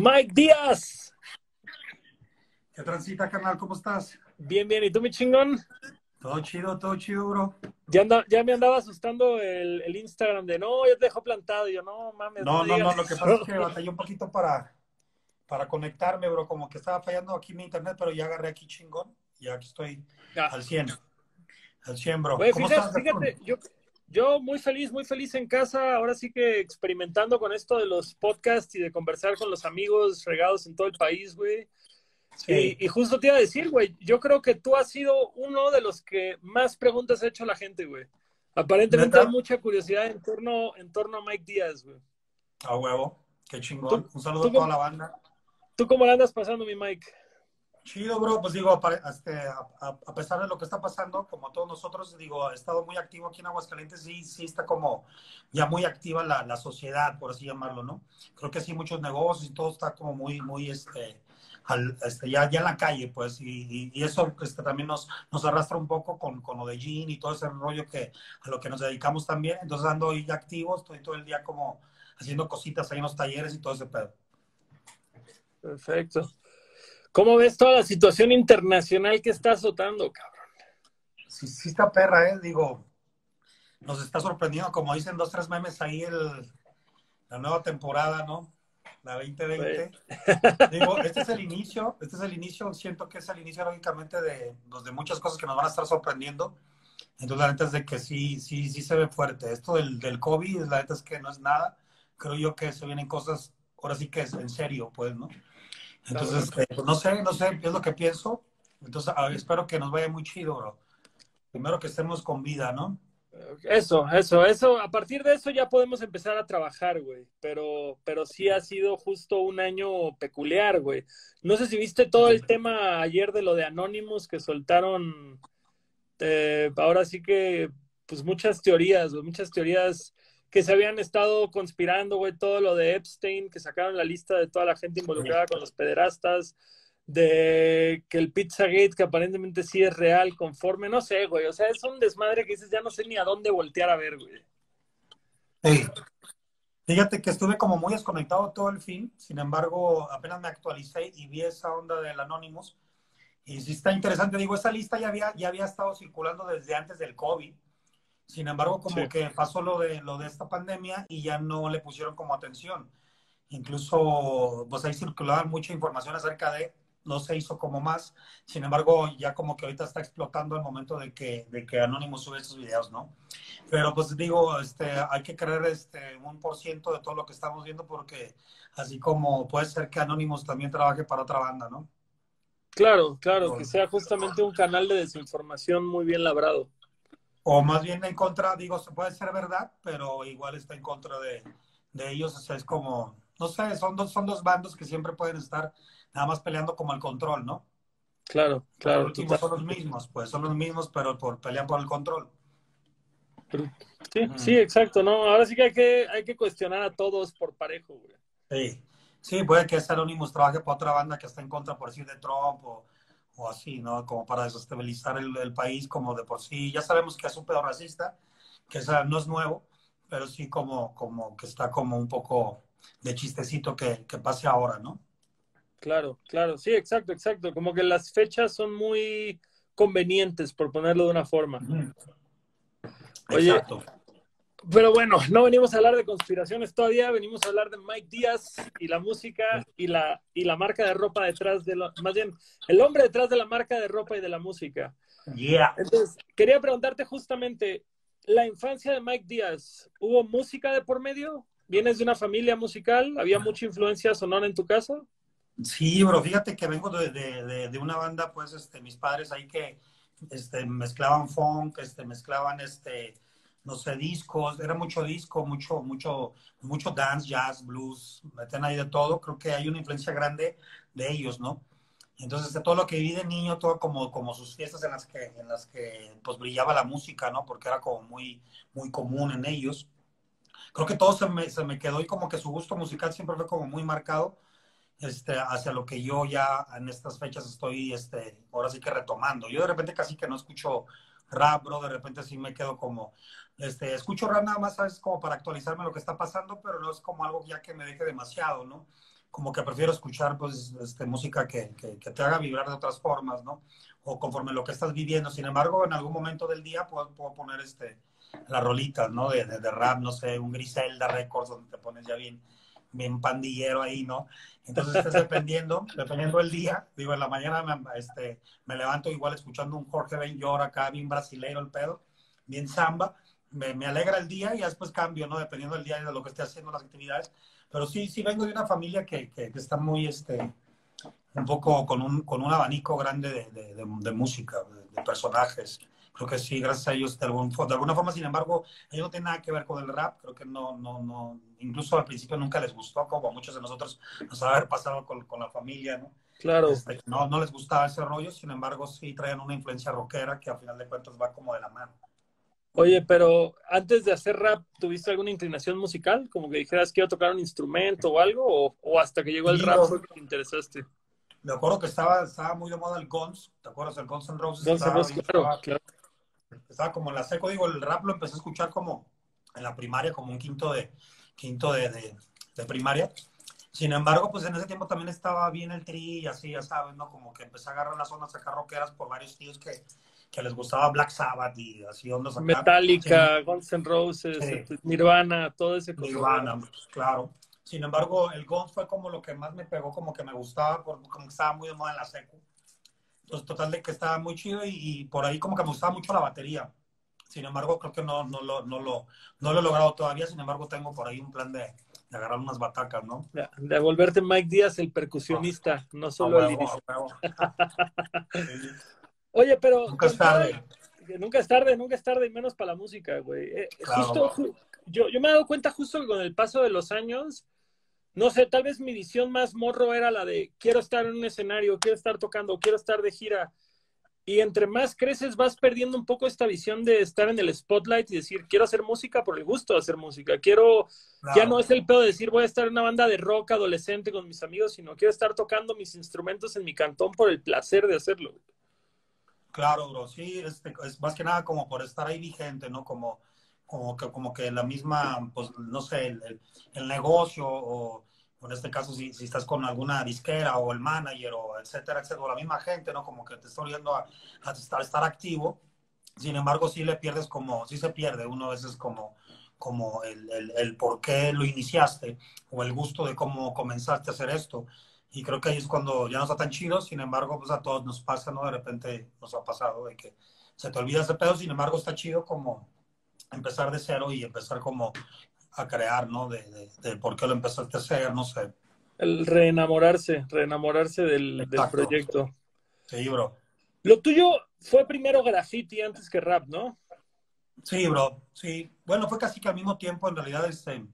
Mike Díaz. ¿Qué transita, canal? ¿Cómo estás? Bien, bien. ¿Y tú, mi chingón? Todo chido, todo chido, bro. Ya, anda, ya me andaba asustando el, el Instagram de no, ya te dejó plantado. Y yo, no mames. No, no, no, lo que pasa es que batallé un poquito para, para conectarme, bro. Como que estaba fallando aquí mi internet, pero ya agarré aquí chingón. Y aquí estoy al 100. Al 100, bro. ¿Cómo fíjate, estás, fíjate, yo, yo muy feliz, muy feliz en casa. Ahora sí que experimentando con esto de los podcasts y de conversar con los amigos regados en todo el país, güey. Sí. Y, y justo te iba a decir, güey, yo creo que tú has sido uno de los que más preguntas ha hecho la gente, güey. Aparentemente ¿Neta? hay mucha curiosidad en torno, en torno a Mike Díaz, güey. A huevo. Qué chingón. Un saludo a toda cómo- la banda. ¿Tú cómo la andas pasando, mi Mike? Chido, bro. Pues digo, este, a, pesar de lo que está pasando, como todos nosotros, digo, he estado muy activo aquí en Aguascalientes. Sí, sí está como ya muy activa la, la sociedad, por así llamarlo, ¿no? Creo que sí, muchos negocios y todo está como muy, muy, este, al- este, ya, ya en la calle, pues, y, y- y eso este, también nos, nos arrastra un poco con, con lo de Jean y todo ese rollo que a lo que nos dedicamos también. Entonces ando ahí activo, estoy todo el día como haciendo cositas ahí en los talleres y todo ese pedo. Perfecto. ¿Cómo ves toda la situación internacional que está azotando, cabrón? Sí, sí está perra, ¿eh? Digo, nos está sorprendiendo, como dicen dos, tres memes ahí, el, la nueva temporada, ¿no? La 2020. Digo, este es el inicio, este es el inicio, siento que es el inicio, lógicamente, de, pues, de muchas cosas que nos van a estar sorprendiendo. Entonces, la neta es de que sí, sí, sí se ve fuerte. Esto del, del COVID, la neta es que no es nada. Creo yo que se vienen cosas, ahora sí que es en serio, pues, ¿no? Entonces, este, pues, no sé, no sé, es lo que pienso. Entonces, ver, espero que nos vaya muy chido, bro. Primero que estemos con vida, ¿no? Eso, eso, eso. A partir de eso ya podemos empezar a trabajar, güey. Pero, pero sí ha sido justo un año peculiar, güey. No sé si viste todo el tema ayer de lo de Anonymous que soltaron. eh, ahora sí que, pues muchas teorías, güey, muchas teorías que se habían estado conspirando, güey. Todo lo de Epstein, que sacaron la lista de toda la gente involucrada con los pederastas. De que el Pizzagate, que aparentemente sí es real, conforme, no sé, güey. O sea, es un desmadre que dices, ya no sé ni a dónde voltear a ver, güey. Sí. Fíjate que estuve como muy desconectado todo el fin, sin embargo, apenas me actualicé y vi esa onda del Anonymous. Y sí está interesante, digo, esa lista ya había, ya había estado circulando desde antes del COVID. Sin embargo, como Sí. que pasó lo de, lo de esta pandemia y ya no le pusieron como atención. Incluso, pues ahí circulaba mucha información acerca de, no se hizo como más. Sin embargo, ya como que ahorita está explotando el momento de que, de que Anonymous sube estos videos, ¿no? Pero pues digo, este, hay que creer este, un por ciento de todo lo que estamos viendo porque así como puede ser que Anonymous también trabaje para otra banda, ¿no? Claro, claro, que sea justamente un canal de desinformación muy bien labrado. O más bien en contra, digo, se puede ser verdad, pero igual está en contra de, de ellos. O sea, es como, no sé, son dos, son dos bandos que siempre pueden estar nada más peleando como el control, ¿no? Claro, claro, total. son los mismos, pues son los mismos, pero por pelean por el control. Sí, sí, exacto, ¿no? Ahora sí que hay que, hay que cuestionar a todos por parejo, güey. Sí, sí, puede que ese Anonymous trabaje para otra banda que está en contra, por decir, de Trump o, o así, ¿no? Como para desestabilizar el, el país, como de por sí. Ya sabemos que es un pedo racista, que no es nuevo, pero sí como, como que está como un poco de chistecito que, que pase ahora, ¿no? Claro, claro, sí, exacto, exacto. Como que las fechas son muy convenientes, por ponerlo de una forma. Oye, Exacto. Pero bueno, no venimos a hablar de conspiraciones todavía, venimos a hablar de Mike Díaz y la música y la, y la marca de ropa detrás de lo, más bien, el hombre detrás de la marca de ropa y de la música. Yeah. Entonces, quería preguntarte justamente, la infancia de Mike Díaz, ¿hubo música de por medio? ¿Vienes de una familia musical? ¿Había mucha influencia sonora en tu casa? Sí, bro, fíjate que vengo de, de, de, de una banda, pues, este, mis padres ahí que este, mezclaban funk, este, mezclaban, este, no sé, discos, era mucho disco, mucho, mucho, mucho dance, jazz, blues, meten ahí de todo, creo que hay una influencia grande de ellos, ¿no? Entonces, de todo lo que viví de niño, todo como, como sus fiestas en las que, en las que, pues, brillaba la música, ¿no? Porque era como muy, muy común en ellos. Creo que todo se me, se me quedó y como que su gusto musical siempre fue como muy marcado este, hacia lo que yo ya en estas fechas estoy, este, ahora sí que retomando. Yo de repente casi que no escucho rap, bro, de repente sí me quedo como, este, escucho rap nada más, ¿sabes? Como para actualizarme lo que está pasando, pero no es como algo ya que me deje demasiado, ¿no? como que prefiero escuchar pues este, música que, que, te haga vibrar de otras formas, ¿no? O conforme lo que estás viviendo. Sin embargo, en algún momento del día puedo, puedo poner este, las rolitas, ¿no? De, de, rap, no sé, un Griselda Records donde te pones ya bien, bien pandillero ahí, ¿no? Entonces, dependiendo, dependiendo del día, digo, en la mañana me, este, me levanto igual escuchando un Jorge Ben Llora acá, bien brasileiro el pedo, bien samba, me, me, alegra el día y después cambio, ¿no? Dependiendo del día y de lo que esté haciendo, las actividades. Pero sí, sí vengo de una familia que, que, está muy, este, un poco con un, con un abanico grande de, de, música, de, personajes. Creo que sí, gracias a ellos de, algún, de alguna forma, sin embargo, ellos no tienen nada que ver con el rap. Creo que no, no, no, incluso al principio nunca les gustó, como a muchos de nosotros nos ha haber pasado con, con la familia, ¿no? Claro. Este, no, no les gustaba ese rollo, sin embargo, sí traían una influencia rockera que a final de cuentas va como de la mano. Oye, pero antes de hacer rap, ¿tuviste alguna inclinación musical? Como que dijeras, quiero tocar un instrumento o algo, o, hasta que llegó el rap fue que te interesaste. Me acuerdo que estaba, estaba muy de moda el Guns, ¿te acuerdas? El Guns N' Roses. Guns N' Roses, claro, claro. Estaba como en la seco, digo, el rap lo empecé a escuchar como en la primaria, como un quinto de, quinto de, de, de primaria. Sin embargo, pues en ese tiempo también estaba bien el tri y así, ya sabes, ¿no? Como que empecé a agarrar las zonas acá rockeras por varios tíos que, que les gustaba Black Sabbath y así ondas acá. Metallica, Guns N' Roses, este, Nirvana, todo ese Nirvana, pues, claro. Sin embargo, el Guns fue como lo que más me pegó, como que me gustaba, como que estaba muy de moda en la secu. Entonces, total de que estaba muy chido y, por ahí como que me gustaba mucho la batería. Sin embargo, creo que no, no, lo, no, lo, no lo he logrado todavía. Sin embargo, tengo por ahí un plan de, de agarrar unas batacas, ¿no? De, volverte Mike Díaz, el percusionista, no solo el Oye, pero. Nunca es tarde. Nunca es tarde, nunca es tarde, y menos para la música, güey. Eh, justo, yo, yo me he dado cuenta justo que con el paso de los años, no sé, tal vez mi visión más morro era la de quiero estar en un escenario, quiero estar tocando, quiero estar de gira. Y entre más creces vas perdiendo un poco esta visión de estar en el spotlight y decir, quiero hacer música por el gusto de hacer música. Quiero, ya no es el pedo de decir, voy a estar en una banda de rock adolescente con mis amigos, sino quiero estar tocando mis instrumentos en mi cantón por el placer de hacerlo. Claro, bro, sí, este, es más que nada como por estar ahí vigente, ¿no? Como, como, que, como que la misma, pues, no sé, el, el, negocio o, en este caso si, si, estás con alguna disquera o el manager o etcétera, etcétera, o la misma gente, ¿no? Como que te está oyendo a, a estar, estar, activo. Sin embargo, sí le pierdes como, sí se pierde uno a veces como, como el, el, el por qué lo iniciaste o el gusto de cómo comenzaste a hacer esto. Y creo que ahí es cuando ya no está tan chido, sin embargo, pues a todos nos pasa, ¿no? De repente nos ha pasado de que se te olvida ese pedo, sin embargo, está chido como empezar de cero y empezar como a crear, ¿no? De, de, por qué lo empezaste a hacer, no sé. El reenamorarse, reenamorarse del, del proyecto. Sí, bro. Lo tuyo fue primero graffiti antes que rap, ¿no? Sí, bro, sí. Bueno, fue casi que al mismo tiempo, en realidad, este,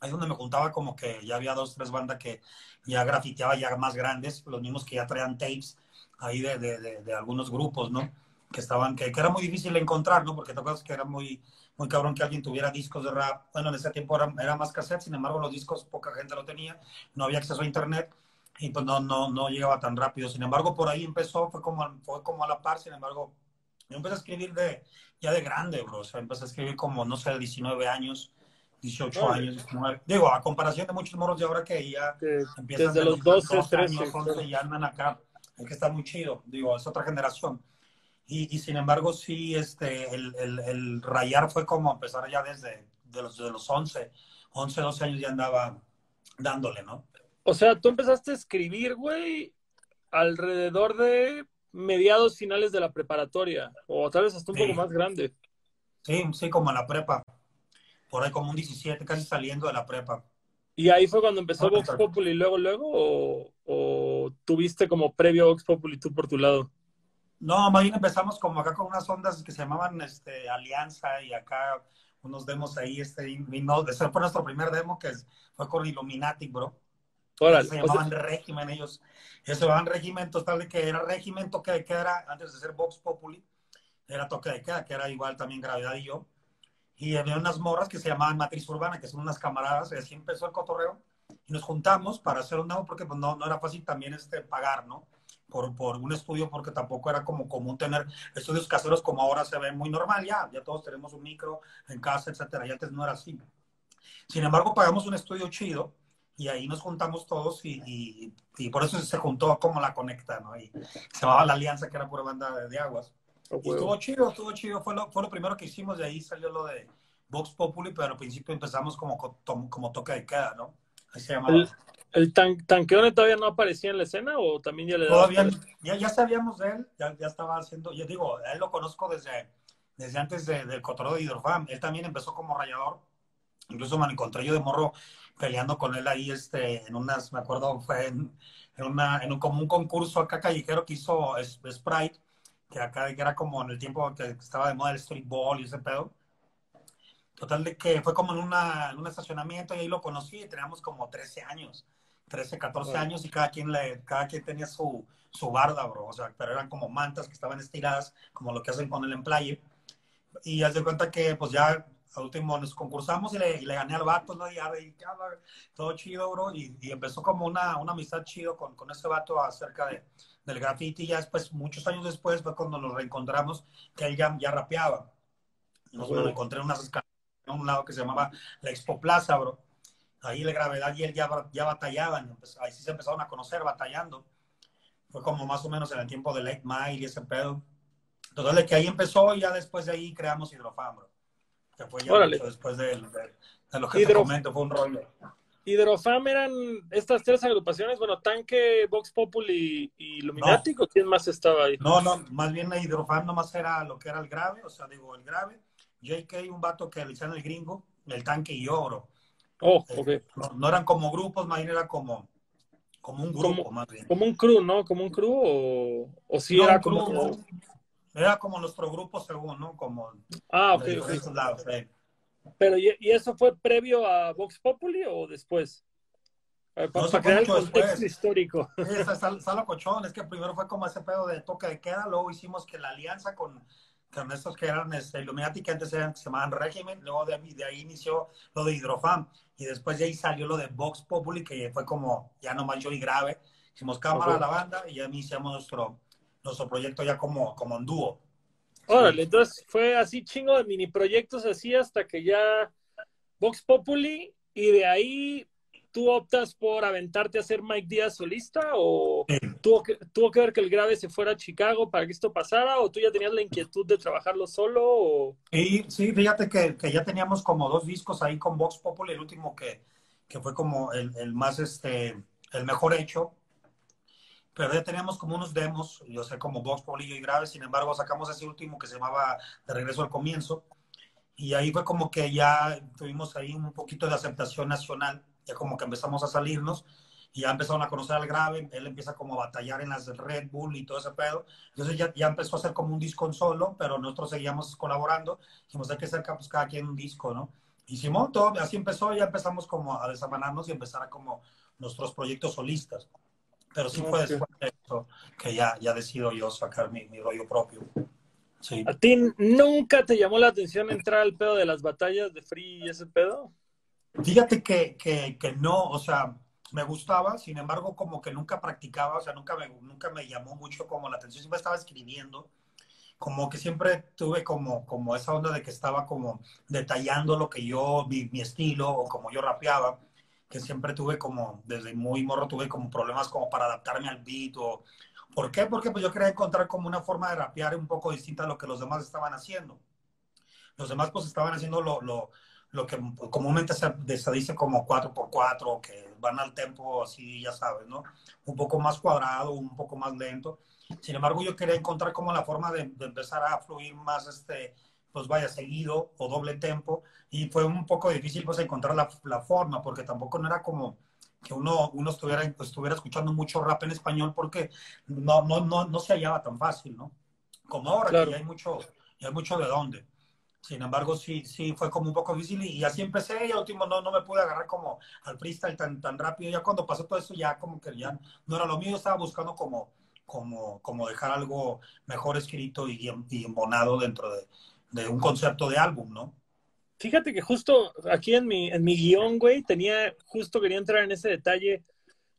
ahí donde me juntaba como que ya había dos, tres bandas que ya grafiteaba ya más grandes, los mismos que ya traían tapes ahí de, de, de, algunos grupos, ¿no? Que estaban, que, que, era muy difícil de encontrar, ¿no? Porque te acuerdas que era muy, muy cabrón que alguien tuviera discos de rap. Bueno, en ese tiempo era, era más cassette, sin embargo los discos poca gente lo tenía, no había acceso a internet y pues no, no, no llegaba tan rápido. Sin embargo, por ahí empezó, fue como, fue como a la par, sin embargo, yo empecé a escribir de, ya de grande, bro. O sea, empecé a escribir como, no sé, 19 años 18 años, 19. Digo, a comparación de muchos morros de ahora que ya empiezan desde los 12, 13 años, 11 y andan acá. Es que está muy chido, digo, es otra generación. Y, y sin embargo, sí, este, el, el, el, rayar fue como empezar ya desde de los, de los 11, 11, 12 años ya andaba dándole, ¿no? O sea, tú empezaste a escribir, güey, alrededor de mediados finales de la preparatoria, o tal vez hasta un poco más grande. Sí, sí, como en la prepa por ahí como un 17, casi saliendo de la prepa. ¿Y ahí fue cuando empezó Vox Populi luego, luego? O, o, tuviste como previo Vox Populi tú por tu lado? No, más bien empezamos como acá con unas ondas que se llamaban este, Alianza y acá unos demos ahí. Este, y no, ese fue nuestro primer demo que fue con Illuminati, bro. Órale, se llamaban régimen ellos. Ellos se llamaban régimen total de que era régimen, toque de queda, antes de ser Vox Populi, era toque de queda, que era igual también Gravedad y yo y había unas morras que se llamaban Matriz Urbana, que son unas camaradas, y así empezó el cotorreo, y nos juntamos para hacer un nuevo, porque pues, no, no era fácil también este, pagar, ¿no? Por, por un estudio, porque tampoco era como común tener estudios caseros como ahora se ve muy normal, ya, ya todos tenemos un micro en casa, etcétera, y antes no era así. Sin embargo, pagamos un estudio chido, y ahí nos juntamos todos y, y, por eso se juntó como la conecta, ¿no? Y se llamaba La Alianza, que era pura banda de, aguas. Oh, y estuvo chido, estuvo chido, fue lo, fue lo primero que hicimos, de ahí salió lo de Vox Populi, pero al principio empezamos como, como, toque de queda, ¿no? Ahí se llamaba. ¿El, el tan, Tanqueone todavía no aparecía en la escena o también ya le Todavía, ya, ya sabíamos de él, ya, ya estaba haciendo, yo digo, él lo conozco desde, desde antes del cotorreo de Hidrofam, él también empezó como rayador, incluso me encontré yo de morro peleando con él ahí este, en unas, me acuerdo, fue en, en, una, en un, como un concurso acá callejero que hizo Sprite, que acá era como en el tiempo que estaba de moda el street ball y ese pedo. Total de que fue como en, una, en un estacionamiento y ahí lo conocí y teníamos como 13 años, 13, 14 años y cada quien, le, cada quien tenía su, su barda, bro. O sea, pero eran como mantas que estaban estiradas, como lo que hacen con el emplaye. Y haz de cuenta que pues ya al último nos concursamos y le, le gané al vato, ¿no? Y ya, todo chido, bro. Y, y, empezó como una, una amistad chido con, con ese vato acerca de, del graffiti. Y ya después, muchos años después, fue cuando nos reencontramos, que él ya, ya rapeaba. Nos lo encontré en unas escaleras en un lado que se llamaba la Expo Plaza, bro. Ahí la gravedad y él ya, ya batallaban. ahí sí se empezaron a conocer batallando. Fue como más o menos en el tiempo de Lake Mile y ese pedo. Entonces, que ahí empezó y ya después de ahí creamos Hidrofam, bro que fue ya mucho después de, de, lo que te comento, fue un rollo. Hidrofam eran estas tres agrupaciones, bueno, Tanque, Vox Populi y Illuminati, no. quién más estaba ahí? No, no, más bien Hidrofam nomás era lo que era el grave, o sea, digo, el grave, JK, un vato que le el gringo, el Tanque y Oro. Oh. Eh, no, eran como grupos, más bien era como, como un grupo, más bien. Como un crew, ¿no? Como un crew o, o sí era como... Era como nuestro grupo según, ¿no? Como ah, ok, Pero, ¿y, eso fue previo a Vox Populi o después? Para, no, crear el contexto histórico. Sí, está, cochón, es que primero fue como ese pedo de toque de queda, luego hicimos que la alianza con, con estos que eran este, Illuminati, que antes eran, se llamaban Régimen, luego de, de, ahí inició lo de Hidrofam, y después de ahí salió lo de Vox Populi, que fue como ya no yo y grave, hicimos cámara a la banda y ya iniciamos nuestro nuestro proyecto ya como, como en dúo. Órale, entonces fue así chingo de mini proyectos así hasta que ya Vox Populi y de ahí tú optas por aventarte a ser Mike Díaz solista o tuvo, que, tuvo que ver que el grave se fuera a Chicago para que esto pasara o tú ya tenías la inquietud de trabajarlo solo o... Sí, sí, fíjate que, que ya teníamos como dos discos ahí con Vox Populi, el último que, que fue como el, el más, este, el mejor hecho, pero ya teníamos como unos demos, yo sé, como Vox, Polillo y Grave, sin embargo sacamos ese último que se llamaba De Regreso al Comienzo, y ahí fue como que ya tuvimos ahí un poquito de aceptación nacional, ya como que empezamos a salirnos, y ya empezaron a conocer al Grave, él empieza como a batallar en las Red Bull y todo ese pedo, entonces ya, ya empezó a hacer como un disco en solo, pero nosotros seguíamos colaborando, dijimos hay que hacer pues, cada quien un disco, ¿no? Hicimos todo, así empezó, ya empezamos como a desamanarnos y empezar a como nuestros proyectos solistas. Pero sí fue después de eso que ya, ya decido yo sacar mi, mi rollo propio. Sí. ¿A ti nunca te llamó la atención entrar al pedo de las batallas de Free y ese pedo? Fíjate que, que, que no, o sea, me gustaba, sin embargo, como que nunca practicaba, o sea, nunca me, nunca me llamó mucho como la atención, siempre estaba escribiendo, como que siempre tuve como, como esa onda de que estaba como detallando lo que yo, mi, mi estilo o como yo rapeaba que siempre tuve como, desde muy morro tuve como problemas como para adaptarme al beat o... ¿Por qué? Porque pues yo quería encontrar como una forma de rapear un poco distinta a lo que los demás estaban haciendo. Los demás pues estaban haciendo lo, lo, lo que comúnmente se, se, dice como 4x4, que van al tempo así, ya sabes, ¿no? Un poco más cuadrado, un poco más lento. Sin embargo, yo quería encontrar como la forma de, de empezar a fluir más este, pues vaya seguido o doble tempo y fue un poco difícil pues encontrar la, la, forma porque tampoco no era como que uno, uno estuviera, estuviera escuchando mucho rap en español porque no, no, no, no se hallaba tan fácil, ¿no? Como ahora que ya hay mucho, ya hay mucho de dónde. Sin embargo, sí, sí, fue como un poco difícil y, así empecé y último no, no me pude agarrar como al freestyle tan, tan rápido. Ya cuando pasó todo eso ya como que ya no era lo mío, estaba buscando como, como, como dejar algo mejor escrito y, y embonado dentro de, de un concepto de álbum, ¿no? Fíjate que justo aquí en mi, en mi guion, güey, tenía, justo quería entrar en ese detalle.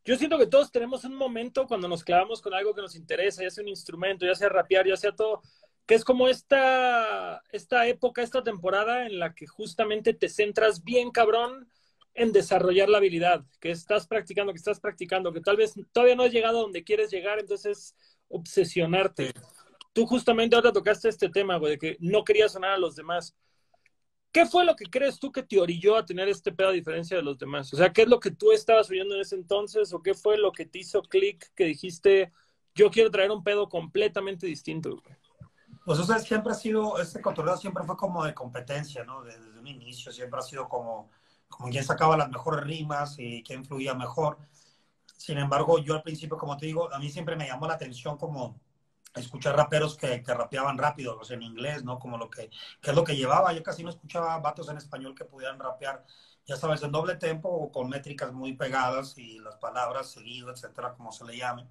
Yo siento que todos tenemos un momento cuando nos clavamos con algo que nos interesa, ya sea un instrumento, ya sea rapear, ya sea todo, que es como esta, esta época, esta temporada en la que justamente te centras bien cabrón en desarrollar la habilidad, que estás practicando, que estás practicando, que tal vez todavía no has llegado a donde quieres llegar, entonces obsesionarte. Tú justamente ahora tocaste este tema, güey, de que no querías sonar a los demás. ¿Qué fue lo que crees tú que te orilló a tener este pedo a diferencia de los demás? O sea, ¿qué es lo que tú estabas oyendo en ese entonces o qué fue lo que te hizo clic que dijiste, yo quiero traer un pedo completamente distinto? Pues sea, siempre ha sido, este cotorreo siempre fue como de competencia, ¿no? Desde, un inicio siempre ha sido como, como quién sacaba las mejores rimas y quién fluía mejor. Sin embargo, yo al principio, como te digo, a mí siempre me llamó la atención como escuchar raperos que, rapeaban rápido, o sea, en inglés, ¿no? Como lo que, que es lo que llevaba. Yo casi no escuchaba vatos en español que pudieran rapear, ya sabes, en doble tempo o con métricas muy pegadas y las palabras seguido, etcétera, como se le llame.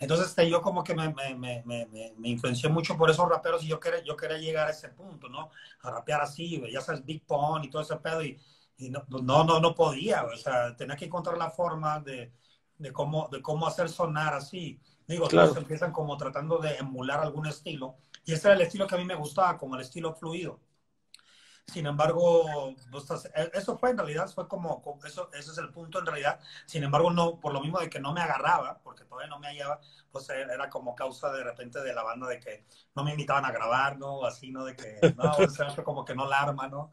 Entonces, este, yo como que me, me, me, me, influencié mucho por esos raperos y yo quería, yo quería llegar a ese punto, ¿no? A rapear así, ya sabes, Big Pong y todo ese pedo y, y no, no, no, no podía, o sea, tenía que encontrar la forma de, de, cómo, de cómo hacer sonar así. Digo, todos empiezan como tratando de emular algún estilo. Y ese era el estilo que a mí me gustaba, como el estilo fluido. Sin embargo, e, eso fue en realidad, fue como, eso, ese es el punto en realidad. Sin embargo, no, por lo mismo de que no me agarraba, porque todavía no me hallaba, pues e, era como causa de repente de la banda de que no me invitaban a grabar, ¿no? Así, ¿no? De que, no, o sea, como que no la arma, ¿no?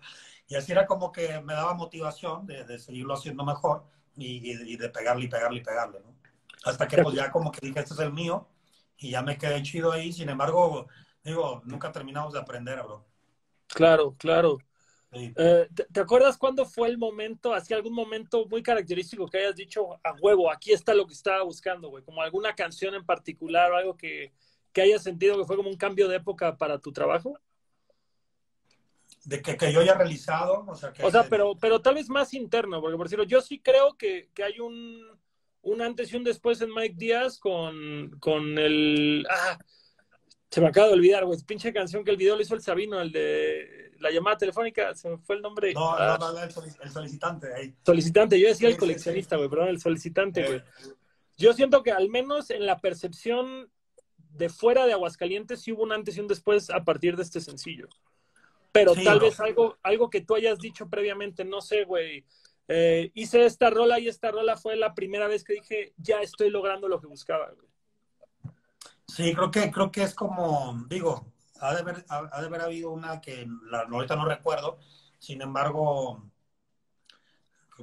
Y así era como que me daba motivación de, seguirlo haciendo mejor y, y, de pegarle y pegarle y pegarle, ¿no? Hasta que pues ya como que dije, este es el mío y ya me quedé chido ahí. Sin embargo, digo, nunca terminamos de aprender, bro. Claro, claro. Eh, ¿te, acuerdas cuándo fue el momento, así algún momento muy característico que hayas dicho a huevo, aquí está lo que estaba buscando, güey? Como alguna canción en particular o algo que, que hayas sentido que fue como un cambio de época para tu trabajo? De que, que yo haya realizado, o sea, que... O sea, pero, pero tal vez más interno, porque por decirlo, yo sí creo que, que hay un, un antes y un después en Mike Díaz con, con el... Ah, se me acaba de olvidar, güey. Pinche canción que el video lo hizo el Sabino, el de la llamada telefónica, se me fue el nombre. No, ah. no, no, el, solicitante. Ahí. Solicitante, yo decía el coleccionista, güey, perdón, el solicitante, güey. Yo siento que al menos en la percepción de fuera de Aguascalientes sí hubo un antes y un después a partir de este sencillo. Pero tal vez algo, algo que tú hayas dicho previamente, no sé, güey, eh, hice esta rola y esta rola fue la primera vez que dije, ya estoy logrando lo que buscaba. Sí, creo que, creo que es como, digo, ha de haber, ha, de haber habido una que la, ahorita no recuerdo, sin embargo,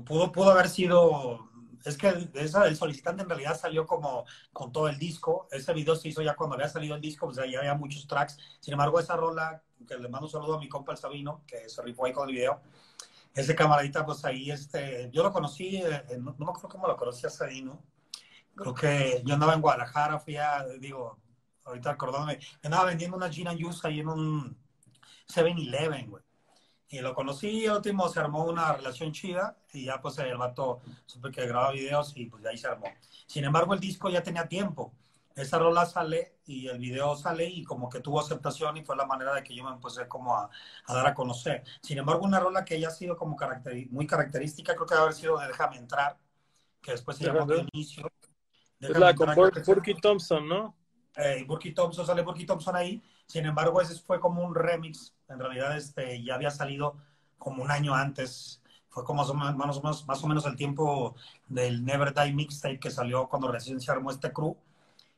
pudo, pudo haber sido, es que esa del solicitante en realidad salió como con todo el disco, ese video se hizo ya cuando había salido el disco, pues ya había muchos tracks, sin embargo esa rola, que le mando un saludo a mi compa el Sabino, que se rifó ahí con el video, ese camaradita, pues ahí, este, yo lo conocí, eh, no, me acuerdo cómo lo conocí a ¿no? Creo que yo andaba en Guadalajara, fui a, digo, ahorita acordándome, andaba vendiendo una Gina Juice ahí en un 7-Eleven, güey. Y lo conocí, el último se armó una relación chida y ya pues el vato supe que grababa videos y pues ahí se armó. Sin embargo, el disco ya tenía tiempo esa rola sale y el video sale y como que tuvo aceptación y fue la manera de que yo me empecé como a, dar a conocer. Sin embargo, una rola que ya ha sido como muy característica, creo que debe haber sido de Déjame Entrar, que después se llamó de Inicio. Es la con Burky Thompson, ¿no? Eh, Burky Thompson, sale Burky Thompson ahí. Sin embargo, ese fue como un remix. En realidad, este, ya había salido como un año antes. Fue como más o menos, más o menos el tiempo del Never Die Mixtape que salió cuando recién se armó este crew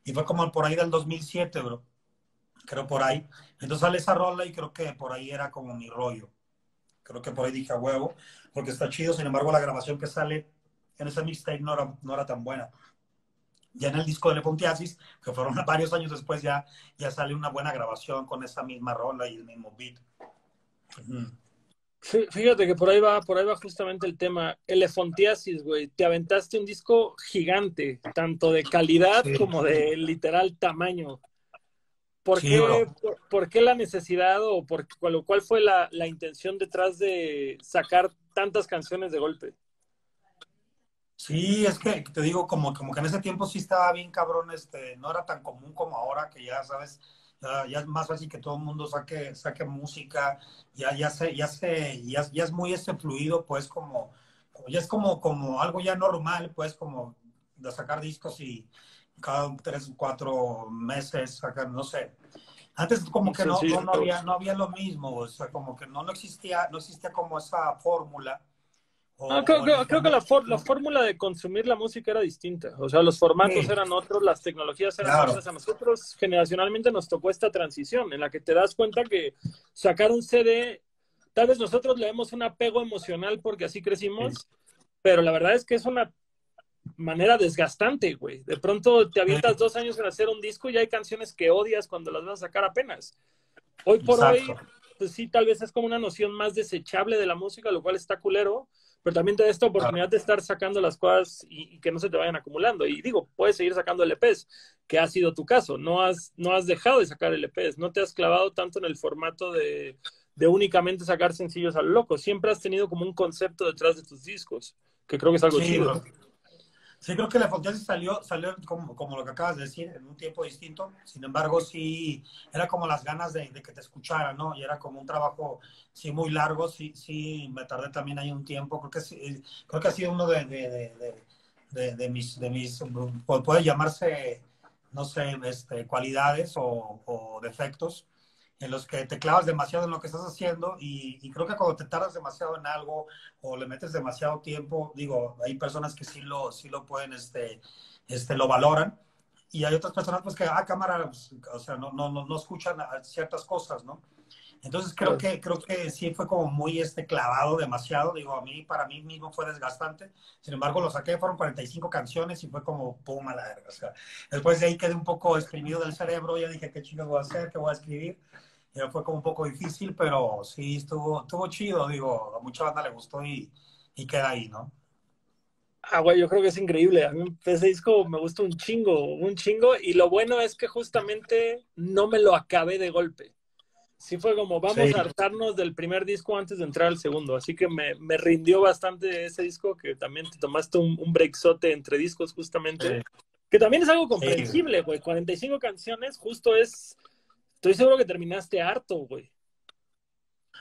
y fue como por ahí del 2007, bro. Creo por ahí. Entonces sale esa rola y creo que por ahí era como mi rollo. Creo que por ahí dije a huevo, porque está chido. Sin embargo, la grabación que sale en ese mixtape no era, no era tan buena. Ya en el disco de Lepontiasis, que fueron varios años después, ya, ya sale una buena grabación con esa misma rola y el mismo beat. Fíjate que por ahí va, por ahí va justamente el tema. Elefantiasis, güey. Te aventaste un disco gigante, tanto de calidad como de literal tamaño. ¿Por, qué, por, qué, la necesidad o por, cuál, cuál fue la, la, intención detrás de sacar tantas canciones de golpe? Sí, es que te digo, como, como que en ese tiempo sí estaba bien cabrón, este, no era tan común como ahora, que ya sabes, ya, es más fácil que todo el mundo saque, saque música, ya, ya, se, ya, se, ya, es muy este fluido, pues como, ya es como, como algo ya normal, pues como de sacar discos y cada tres cuatro meses sacar, no sé. Antes como que no, no, había, no había lo mismo, o sea, como que no, no existía, no existía como esa fórmula no, creo, que la, la, fórmula de consumir la música era distinta. O sea, los formatos eran otros, las tecnologías eran otras. A nosotros generacionalmente nos tocó esta transición en la que te das cuenta que sacar un CD, tal vez nosotros le demos un apego emocional porque así crecimos, pero la verdad es que es una manera desgastante, güey. De pronto te avientas dos años en hacer un disco y hay canciones que odias cuando las vas a sacar apenas. Hoy por hoy, pues sí, tal vez es como una noción más desechable de la música, lo cual está culero pero también te da esta oportunidad de estar sacando las cosas y, que no se te vayan acumulando. Y digo, puedes seguir sacando LPs, que ha sido tu caso. No has, no has dejado de sacar LPs, no te has clavado tanto en el formato de, de únicamente sacar sencillos al loco. Siempre has tenido como un concepto detrás de tus discos, que creo que es algo chido. Sí, creo que la Fontaine salió, salió como, como, lo que acabas de decir, en un tiempo distinto. Sin embargo, sí, era como las ganas de, que te escucharan, ¿no? Y era como un trabajo, sí, muy largo. Sí, sí, me tardé también ahí un tiempo. Creo que, creo que ha sido uno de, de, de mis, de mis, puede llamarse, no sé, este, cualidades o defectos en los que te clavas demasiado en lo que estás haciendo y, creo que cuando te tardas demasiado en algo o le metes demasiado tiempo, digo, hay personas que sí lo, sí lo pueden, este, este, lo valoran y hay otras personas pues que, ah, cámara, pues, o sea, no, no, no, escuchan ciertas cosas, ¿no? Entonces creo que, creo que sí fue como muy este, clavado demasiado, digo, a mí, para mí mismo fue desgastante, sin embargo lo saqué, fueron 45 canciones y fue como, pum, a la verga, o sea, después de ahí quedé un poco exprimido del cerebro, ya dije, ¿qué chingo voy a hacer? ¿Qué voy a escribir? Ya fue como un poco difícil, pero sí estuvo, estuvo chido, digo, a mucha banda le gustó y, y queda ahí, ¿no? Ah, güey, yo creo que es increíble. A mí ese disco me gusta un chingo, un chingo. Y lo bueno es que justamente no me lo acabé de golpe. Sí fue como, vamos a hartarnos del primer disco antes de entrar al segundo. Así que me, me rindió bastante ese disco, que también te tomaste un, un breakzote entre discos justamente. Que también es algo comprensible, güey. 45 canciones justo es Estoy seguro que terminaste harto, güey.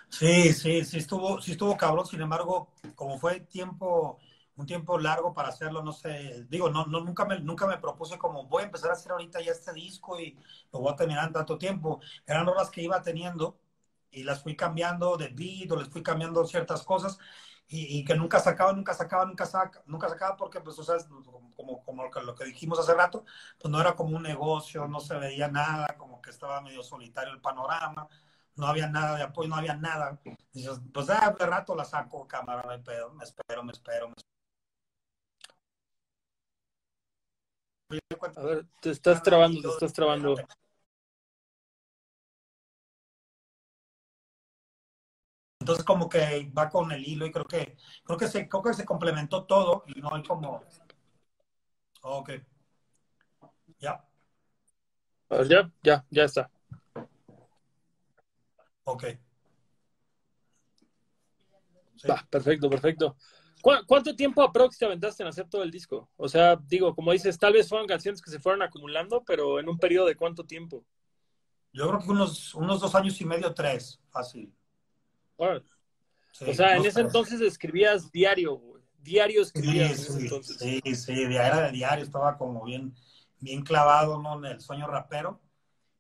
Sí, sí, sí estuvo, sí estuvo cabrón. Sin embargo, como fue tiempo, un tiempo largo para hacerlo, no sé, digo, no, no, nunca me, nunca me propuse como voy a empezar a hacer ahorita ya este disco y lo voy a terminar en tanto tiempo. Eran horas que iba teniendo y las fui cambiando de beat o les fui cambiando ciertas cosas y, que nunca sacaba, nunca sacaba, nunca sacaba, nunca sacaba porque, pues, o sea, como, como lo que dijimos hace rato, pues no era como un negocio, no se veía nada, como que estaba medio solitario el panorama, no había nada de apoyo, no había nada. Dices, pues, ah, de rato la saco, cámara, hay pedo, me espero, me espero, me espero. A ver, te estás trabando, te estás trabando. Entonces como que va con el hilo y creo que creo que se creo que se complementó todo y no hay como Ok. Ya. ya, ya, ya está. Ok. perfecto, perfecto. ¿Cuánto tiempo aprox te aventaste en hacer todo el disco? O sea, digo, como dices, tal vez fueron canciones que se fueron acumulando, pero en un periodo de cuánto tiempo? Yo creo que unos, unos dos años y medio, tres, fácil o sea, en ese entonces escribías diario, Diario escribías sí, entonces. Sí, sí, era de diario, estaba como bien, bien clavado ¿no? en el sueño rapero.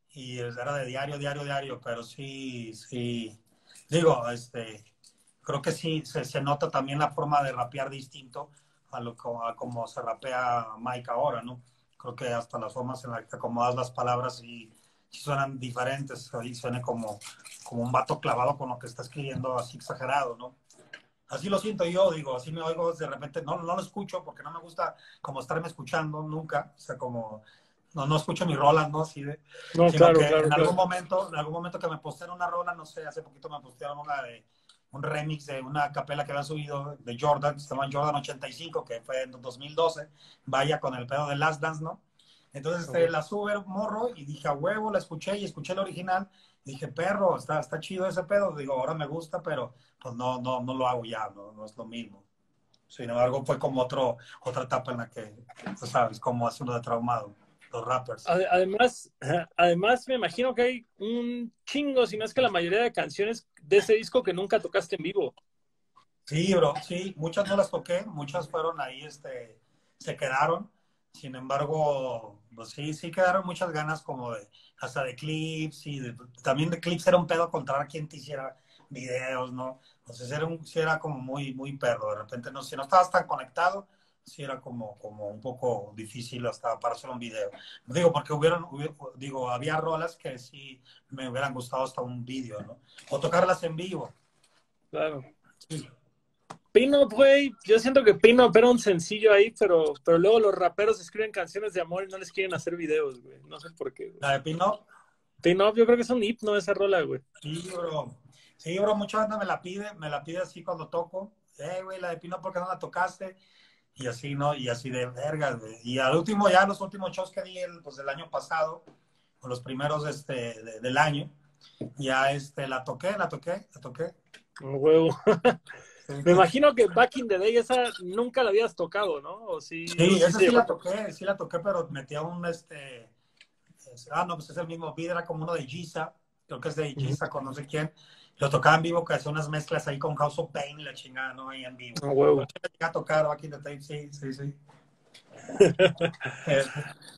Y era de diario, diario, diario, pero sí, sí. Digo, este, creo que sí se, se nota también la forma de rapear distinto a lo a como se rapea Mike ahora, ¿no? Creo que hasta las formas en las que acomodas las palabras y suenan diferentes, ahí suena como, como un vato clavado con lo que está escribiendo, así exagerado, ¿no? Así lo siento yo, digo, así me oigo de repente, no, no lo escucho porque no me gusta como estarme escuchando nunca, o sea, como no, no escucho mi rola, ¿no? Así de, no, claro, claro, en algún momento, en algún momento que me postearon una rola, no sé, hace poquito me postearon una de un remix de una capela que había subido de Jordan, se llama Jordan 85, que fue en 2012, vaya con el pedo de Last Dance, ¿no? Entonces este, la sube morro y dije, a huevo, la escuché y escuché el original. Dije, perro, está, está chido ese pedo. Digo, ahora me gusta, pero pues no, no, no lo hago ya, no, no es lo mismo. Sin embargo, fue como otro, otra etapa en la que, tú sabes, como hace uno de traumado, los rappers. Además, además, me imagino que hay un chingo, si no es que la mayoría de canciones de ese disco que nunca tocaste en vivo. Sí, bro, sí, muchas no las toqué, muchas fueron ahí, este, se quedaron. Sin embargo, pues sí, sí quedaron muchas ganas como de, hasta de clips y también de clips era un pedo encontrar a quien te hiciera videos, ¿no? Entonces era, un, sí era como muy, muy perro. De repente, no, si no estabas tan conectado, sí era como, como un poco difícil hasta para hacer un video. Digo, porque hubieron, digo, había rolas que sí me hubieran gustado hasta un video, ¿no? O tocarlas en vivo. Claro. Sí. Pino, güey, yo siento que Pino era un sencillo ahí, pero, pero luego los raperos escriben canciones de amor y no les quieren hacer videos, güey. No sé por qué. ¿La de Pino? Pino, yo creo que es un hipno esa rola, güey. Sí, bro. Sí, bro, mucha gente me la pide, me la pide así cuando toco. Eh, güey, la de Pino, ¿por qué no la tocaste? Y así, ¿no? Y así de verga, güey. Y al último, ya los últimos shows que di el, pues, del año pasado, o los primeros este, del año, ya este, la toqué, la toqué, la toqué. Un huevo. Me imagino que Back in the Day esa nunca la habías tocado, ¿no? ¿O sí, sí, esa sí la toqué, sí la toqué, pero metía un, este, ah, no, pues es el mismo beat, era como uno de Giza, creo que es de Giza con no sé quién, lo tocaba en vivo, que hacía unas mezclas ahí con House of Pain la chingada, ¿no? Ahí en vivo. Ah, huevo. a tocar Back in the Day, sí, sí, sí.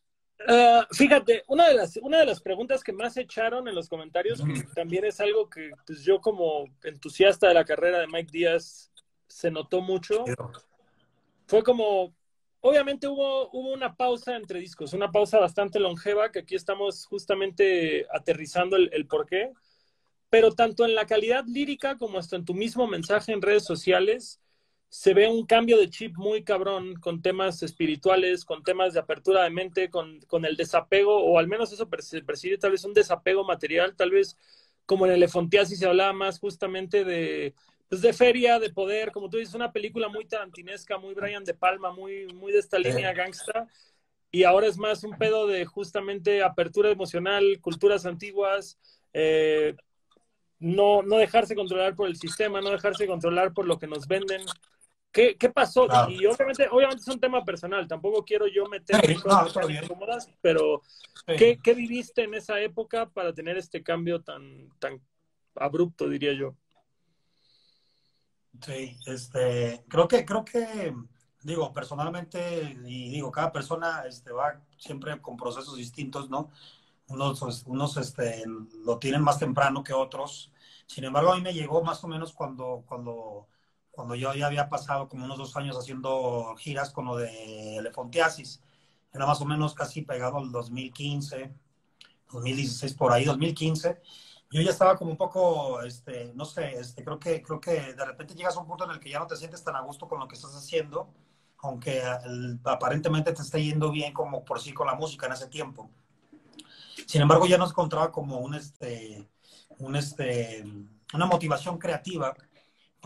Uh, fíjate, una de, las, una de las preguntas que más echaron en los comentarios, que también es algo que pues, yo como entusiasta de la carrera de Mike Díaz se notó mucho, fue como, obviamente hubo, hubo una pausa entre discos, una pausa bastante longeva, que aquí estamos justamente aterrizando el, el porqué, pero tanto en la calidad lírica como hasta en tu mismo mensaje en redes sociales, se ve un cambio de chip muy cabrón con temas espirituales, con temas de apertura de mente, con, con el desapego, o al menos eso se percibe tal vez un desapego material, tal vez como en Elefontiasis se hablaba más justamente de, pues de feria, de poder, como tú dices, una película muy tarantinesca, muy Brian De Palma, muy, muy de esta línea gangsta, y ahora es más un pedo de justamente apertura emocional, culturas antiguas, eh, no, no dejarse controlar por el sistema, no dejarse controlar por lo que nos venden, ¿Qué, qué pasó? Y obviamente, obviamente es un tema personal, tampoco quiero yo meterme en cosas incómodas, pero ¿qué, ¿qué, viviste en esa época para tener este cambio tan, tan abrupto, diría yo? Sí, este, creo que, creo que, digo, personalmente, y digo, cada persona este, va siempre con procesos distintos, ¿no? Unos, unos este, lo tienen más temprano que otros. Sin embargo, a mí me llegó más o menos cuando, cuando cuando yo ya había pasado como unos dos años haciendo giras con lo de Elefontiasis. Era más o menos casi pegado al 2015, 2016 por ahí, 2015. Yo ya estaba como un poco, este, no sé, este, creo que, creo que de repente llegas a un punto en el que ya no te sientes tan a gusto con lo que estás haciendo, aunque aparentemente te esté yendo bien como por sí con la música en ese tiempo. Sin embargo, ya no encontraba como un, este, un, este, una motivación creativa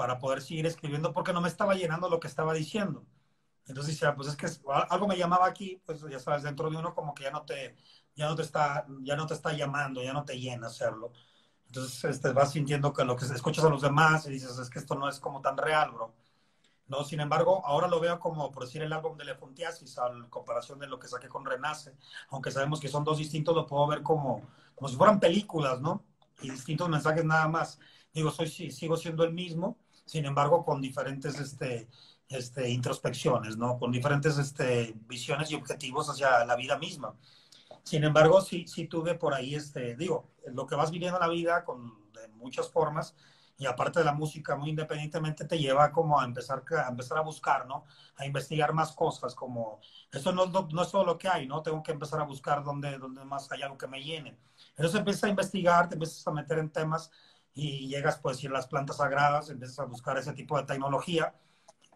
para poder seguir escribiendo porque no me estaba llenando lo que estaba diciendo. Entonces decía, pues es que algo me llamaba aquí, pues ya sabes, dentro de uno como que ya no te, ya no te está, ya no te está llamando, ya no te llena hacerlo. Entonces este, vas sintiendo que lo que escuchas a los demás y dices, es que esto no es como tan real, bro. No, sin embargo, ahora lo veo como, por decir, el álbum de Lefontiasis, a comparación de lo que saqué con Renace. Aunque sabemos que son dos distintos, lo puedo ver como, como si fueran películas, ¿no? Y distintos mensajes nada más digo, soy, sigo siendo el mismo, sin embargo, con diferentes este, este, introspecciones, ¿no? Con diferentes este, visiones y objetivos hacia la vida misma. Sin embargo, sí, sí tuve por ahí, este, digo, lo que vas viviendo en la vida con, de muchas formas, y aparte de la música, muy independientemente, te lleva como a empezar a, empezar a buscar, ¿no? A investigar más cosas, como, esto no, no, no, es todo lo que hay, ¿no? Tengo que empezar a buscar dónde, dónde más hay algo que me llene. Entonces empiezas a investigar, te empiezas a meter en temas y llegas, pues, a las plantas sagradas, empiezas a buscar ese tipo de tecnología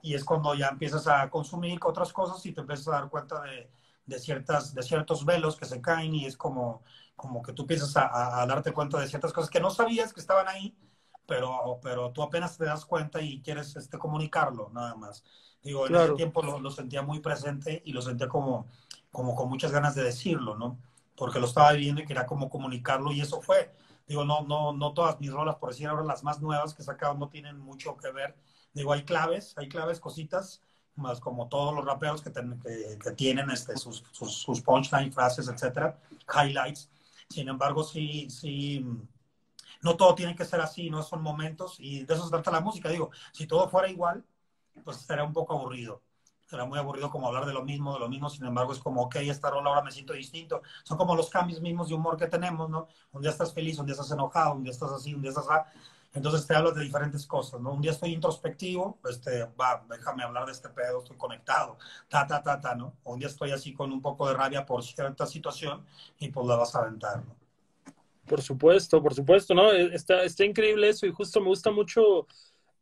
y es cuando ya empiezas a consumir otras cosas y te empiezas a dar cuenta de, de ciertas, de ciertos velos que se caen y es como, como que tú empiezas a, a, darte cuenta de ciertas cosas que no sabías que estaban ahí, pero, pero tú apenas te das cuenta y quieres este, comunicarlo, nada más. Digo, en claro. ese tiempo lo, lo, sentía muy presente y lo sentía como, como con muchas ganas de decirlo, ¿no? Porque lo estaba viviendo y quería como comunicarlo y eso fue Digo, no, no, no todas mis rolas, por decir ahora las más nuevas que he sacado no tienen mucho que ver. Digo, hay claves, hay claves, cositas, más como todos los raperos que, ten, que, que, tienen este, sus, sus, sus punchline, frases, etcétera, highlights. Sin embargo, sí, sí, no todo tiene que ser así, no son momentos y de eso se trata la música. Digo, si todo fuera igual, pues sería un poco aburrido será muy aburrido como hablar de lo mismo, de lo mismo, sin embargo es como, ok, esta rola ahora me siento distinto. Son como los cambios mismos de humor que tenemos, ¿no? Un día estás feliz, un día estás enojado, un día estás así, un día estás así. Entonces te hablo de diferentes cosas, ¿no? Un día estoy introspectivo, este, va, déjame hablar de este pedo, estoy conectado, ta, ta, ta, ta, ¿no? un día estoy así con un poco de rabia por cierta situación y pues la vas a aventar, ¿no? Por supuesto, por supuesto, ¿no? Está, está increíble eso y justo me gusta mucho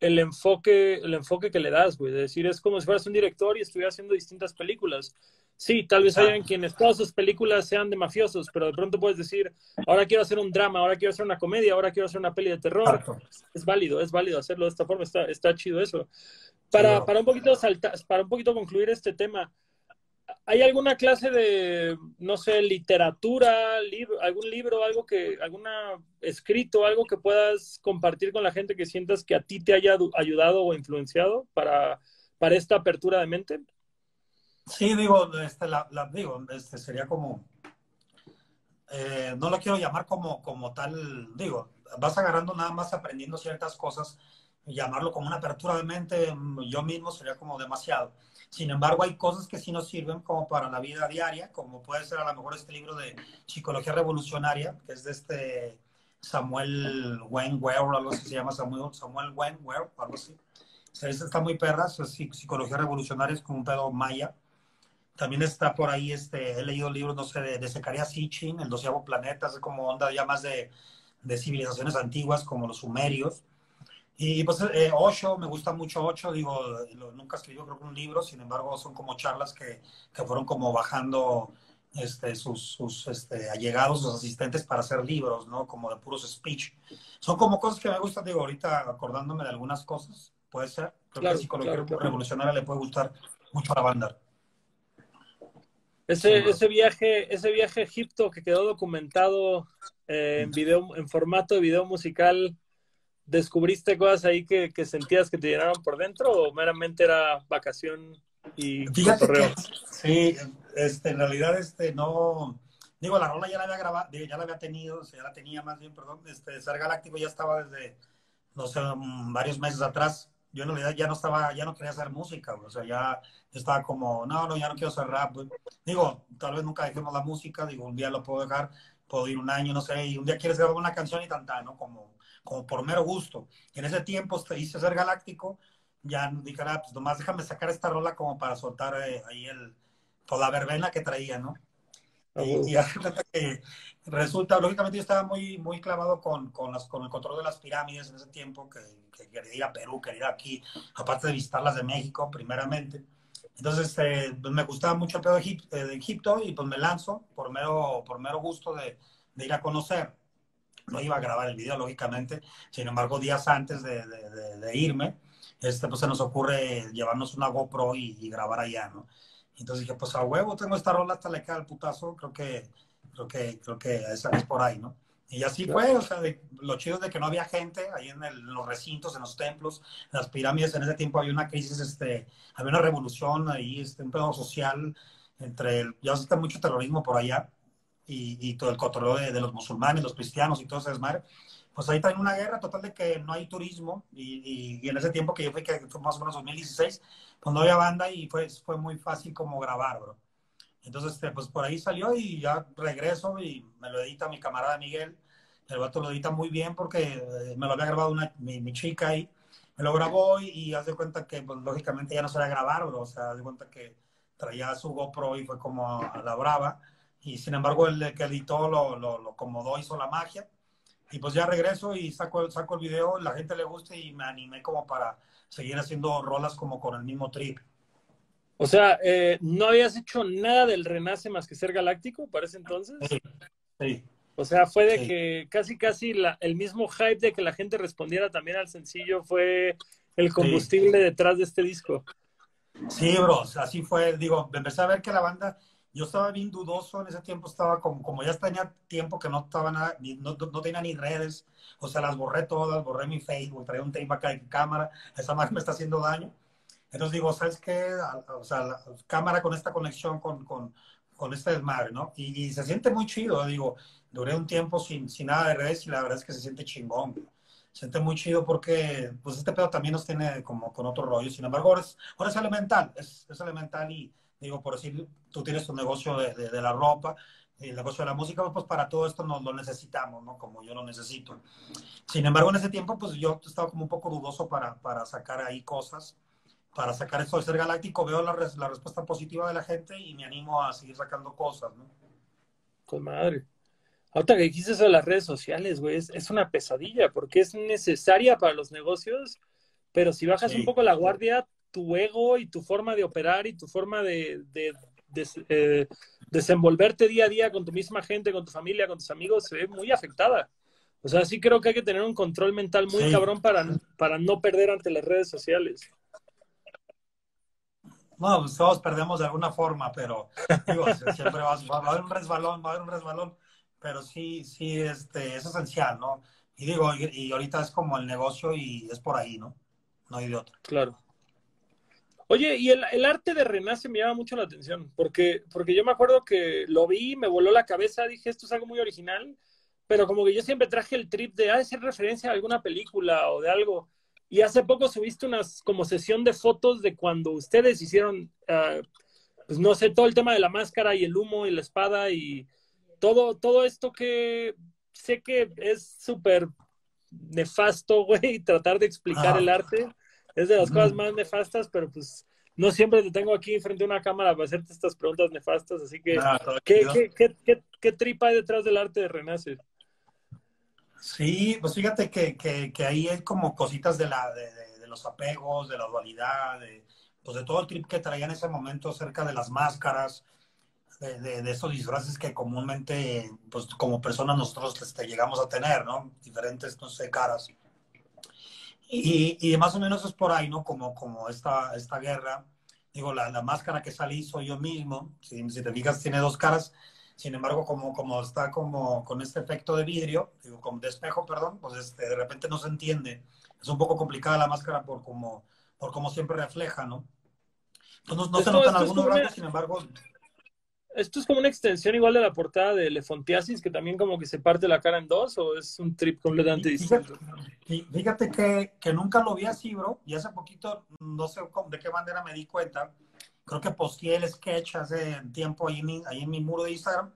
el enfoque, el enfoque que le das, güey. De decir, es como si fueras un director y estuvieras haciendo distintas películas. Sí, tal vez hayan quienes todas sus películas sean de mafiosos, pero de pronto puedes decir, ahora quiero hacer un drama, ahora quiero hacer una comedia, ahora quiero hacer una peli de terror. Es válido, es válido hacerlo de esta forma, está, está chido eso. Para, para un poquito saltar, para un poquito concluir este tema, ¿hay alguna clase de, no sé, literatura, algún libro, algo que, alguna escrito, algo que puedas compartir con la gente que sientas que a ti te haya ayudado o influenciado para, para esta apertura de mente? Sí, digo, este, la, digo, este sería como, eh, no lo quiero llamar como, como tal, digo, vas agarrando nada más aprendiendo ciertas cosas, llamarlo como una apertura de mente, yo mismo sería como demasiado. Sin embargo, hay cosas que sí nos sirven como para la vida diaria, como puede ser a lo mejor este libro de Psicología Revolucionaria, que es de este Samuel Wengwer, algo así se llama Samuel, Samuel Wengwer, algo así. O sea, está muy perra, Psicología Revolucionaria es como un pedo maya también está por ahí, este, he leído libros, no sé, de, de Zecaria Sitchin, El doceavo planeta, es como onda ya más de, de civilizaciones antiguas, como los sumerios. Y pues eh, Osho, me gusta mucho Ocho, digo, nunca escribió creo que un libro, sin embargo son como charlas que, que fueron como bajando este, sus, sus este, allegados, sus asistentes para hacer libros, ¿no? Como de puros speech. Son como cosas que me gustan, digo, ahorita acordándome de algunas cosas, puede ser. Creo que psicología revolucionaria le puede gustar mucho a la banda. Ese, ese, viaje, ese viaje a Egipto que quedó documentado eh, en video, en formato de video musical, ¿descubriste cosas ahí que, que, sentías que te llenaron por dentro o meramente era vacación y Fíjate sí, este, en realidad este no digo la rola ya la había grabado, ya la había tenido, o sea, ya la tenía más bien, perdón, este Ser Galáctico ya estaba desde no sé, mm, varios meses atrás yo en realidad ya no estaba, ya no quería hacer música, o sea, ya estaba como, no, no, ya no quiero hacer rap. Digo, tal vez nunca dejemos la música, digo, un día lo puedo dejar, puedo ir un año, no sé, y un día quieres grabar una canción y tanta, ¿no? Como, como por mero gusto. Y en ese tiempo hice ser galáctico, ya dije, ah, pues nomás déjame sacar esta rola como para soltar eh, ahí el, toda la verbena que traía, ¿no? Y, que resulta, lógicamente yo estaba muy, muy clavado con, con, las, con el control de las pirámides en ese tiempo, que, quería ir a Perú, quería ir aquí, aparte de visitarlas de México, primeramente. Entonces, eh, pues me gustaba mucho el pedo de Egipto, y pues me lanzo por mero, por mero gusto de, de, ir a conocer. No iba a grabar el video, lógicamente, sin embargo, días antes de, de irme, este, pues se nos ocurre llevarnos una GoPro y, y grabar allá, ¿no? Entonces dije, pues a huevo, tengo esta rola hasta le queda el putazo, creo que, creo que, creo que esa es por ahí, ¿no? Y así fue, o sea, lo chido de que no había gente ahí en, los recintos, en los templos, en las pirámides, en ese tiempo había una crisis, este, había una revolución ahí, este, un pedo social entre, el, ya está mucho terrorismo por allá, y, y todo el control de, de, los musulmanes, los cristianos y todo ese desmadre. Pues ahí está una guerra total de que no hay turismo, y, y, en ese tiempo que yo fui, que fue más o menos 2016, cuando había banda y fue, fue muy fácil como grabar, bro. Entonces, este, pues por ahí salió y ya regreso y me lo edita mi camarada Miguel. El vato lo edita muy bien porque eh, me lo había grabado una, mi, chica ahí. Me lo grabó y, y haz de cuenta que, pues lógicamente ya no sabía grabar, bro. O sea, haz de cuenta que traía su GoPro y fue como a la brava. Y sin embargo, el que editó lo, lo, lo acomodó, hizo la magia. Y pues ya regreso y saco, saco el video, la gente le gusta y me animé como para seguir haciendo rolas como con el mismo trip. O sea, eh, ¿no habías hecho nada del Renace más que ser galáctico para ese entonces? Sí. O sea, fue de que casi, casi la, el mismo hype de que la gente respondiera también al sencillo fue el combustible detrás de este disco. Sí, bro, así fue. Digo, empecé a ver que la banda, yo estaba bien dudoso en ese tiempo, estaba como, como ya tenía tiempo que no estaba nada, no, no, tenía ni redes, o sea, las borré todas, borré mi Facebook, traía un tape acá de cámara, esa máquina me está haciendo daño. Entonces digo, ¿sabes qué? O sea, la cámara con esta conexión con, con, con este desmadre, ¿no? Y, se siente muy chido, digo, duré un tiempo sin, sin nada de redes y la verdad es que se siente chingón. Se siente muy chido porque, pues, este pedo también nos tiene como con otro rollo. Sin embargo, ahora es, ahora es elemental, es, es elemental y, digo, por decir, tú tienes tu negocio de, de, la ropa, el negocio de la música, pues para todo esto nos lo necesitamos, ¿no? Como yo lo necesito. Sin embargo, en ese tiempo, pues yo estaba como un poco dudoso para, para sacar ahí cosas, para sacar esto de ser galáctico. Veo la, la respuesta positiva de la gente y me animo a seguir sacando cosas, ¿no? Con madre. Ahorita que dijiste eso de las redes sociales, güey, es, es, una pesadilla porque es necesaria para los negocios, pero si bajas sí. un poco la guardia, tu ego y tu forma de operar y tu forma de, de, de eh, desenvolverte día a día con tu misma gente, con tu familia, con tus amigos, se ve muy afectada. O sea, sí creo que hay que tener un control mental muy sí. cabrón para, para no perder ante las redes sociales. No, pues todos perdemos de alguna forma, pero digo, siempre va, va, a haber un resbalón, va a haber un resbalón, pero sí, sí, este, es esencial, ¿no? Y digo, y, y ahorita es como el negocio y es por ahí, ¿no? No hay de otro. Claro. Oye, y el, el, arte de Renace me llama mucho la atención, porque, porque yo me acuerdo que lo vi, me voló la cabeza, dije, esto es algo muy original, pero como que yo siempre traje el trip de, ah, hacer referencia a alguna película o de algo. Y hace poco subiste una como sesión de fotos de cuando ustedes hicieron, uh, pues no sé, todo el tema de la máscara y el humo y la espada y todo, todo esto que sé que es súper nefasto, güey, tratar de explicar ah. el arte es de las cosas más nefastas, pero pues no siempre te tengo aquí frente a una cámara para hacerte estas preguntas nefastas, así que ¿qué, qué, qué, qué, qué tripa hay detrás del arte de Renace? Sí, pues fíjate que, que, que, ahí hay como cositas de, la, de, de, de, los apegos, de la dualidad, de, pues de todo el trip que traía en ese momento acerca de las máscaras, de, de, esos disfraces que comúnmente, pues como personas nosotros este, llegamos a tener, ¿no? Diferentes, no sé, caras. Y, y, más o menos es por ahí, ¿no? Como, como esta, esta guerra. Digo, la, la máscara que salí soy yo mismo. Si, si te fijas, tiene dos caras sin embargo, como, como está como con este efecto de vidrio, digo, como de espejo, perdón, pues este, de repente no se entiende. Es un poco complicada la máscara por como, por como siempre refleja, ¿no? Entonces, no, no se notan algunos rasgos, sin embargo... ¿Esto es como una extensión igual de la portada de Lefontiasis, que también como que se parte la cara en dos, o es un trip completamente distinto? Fíjate, fíjate que, que, nunca lo vi así, bro, y hace poquito, no sé de qué manera me di cuenta, creo que posteé el sketch hace tiempo ahí en mi, ahí en mi muro de Instagram,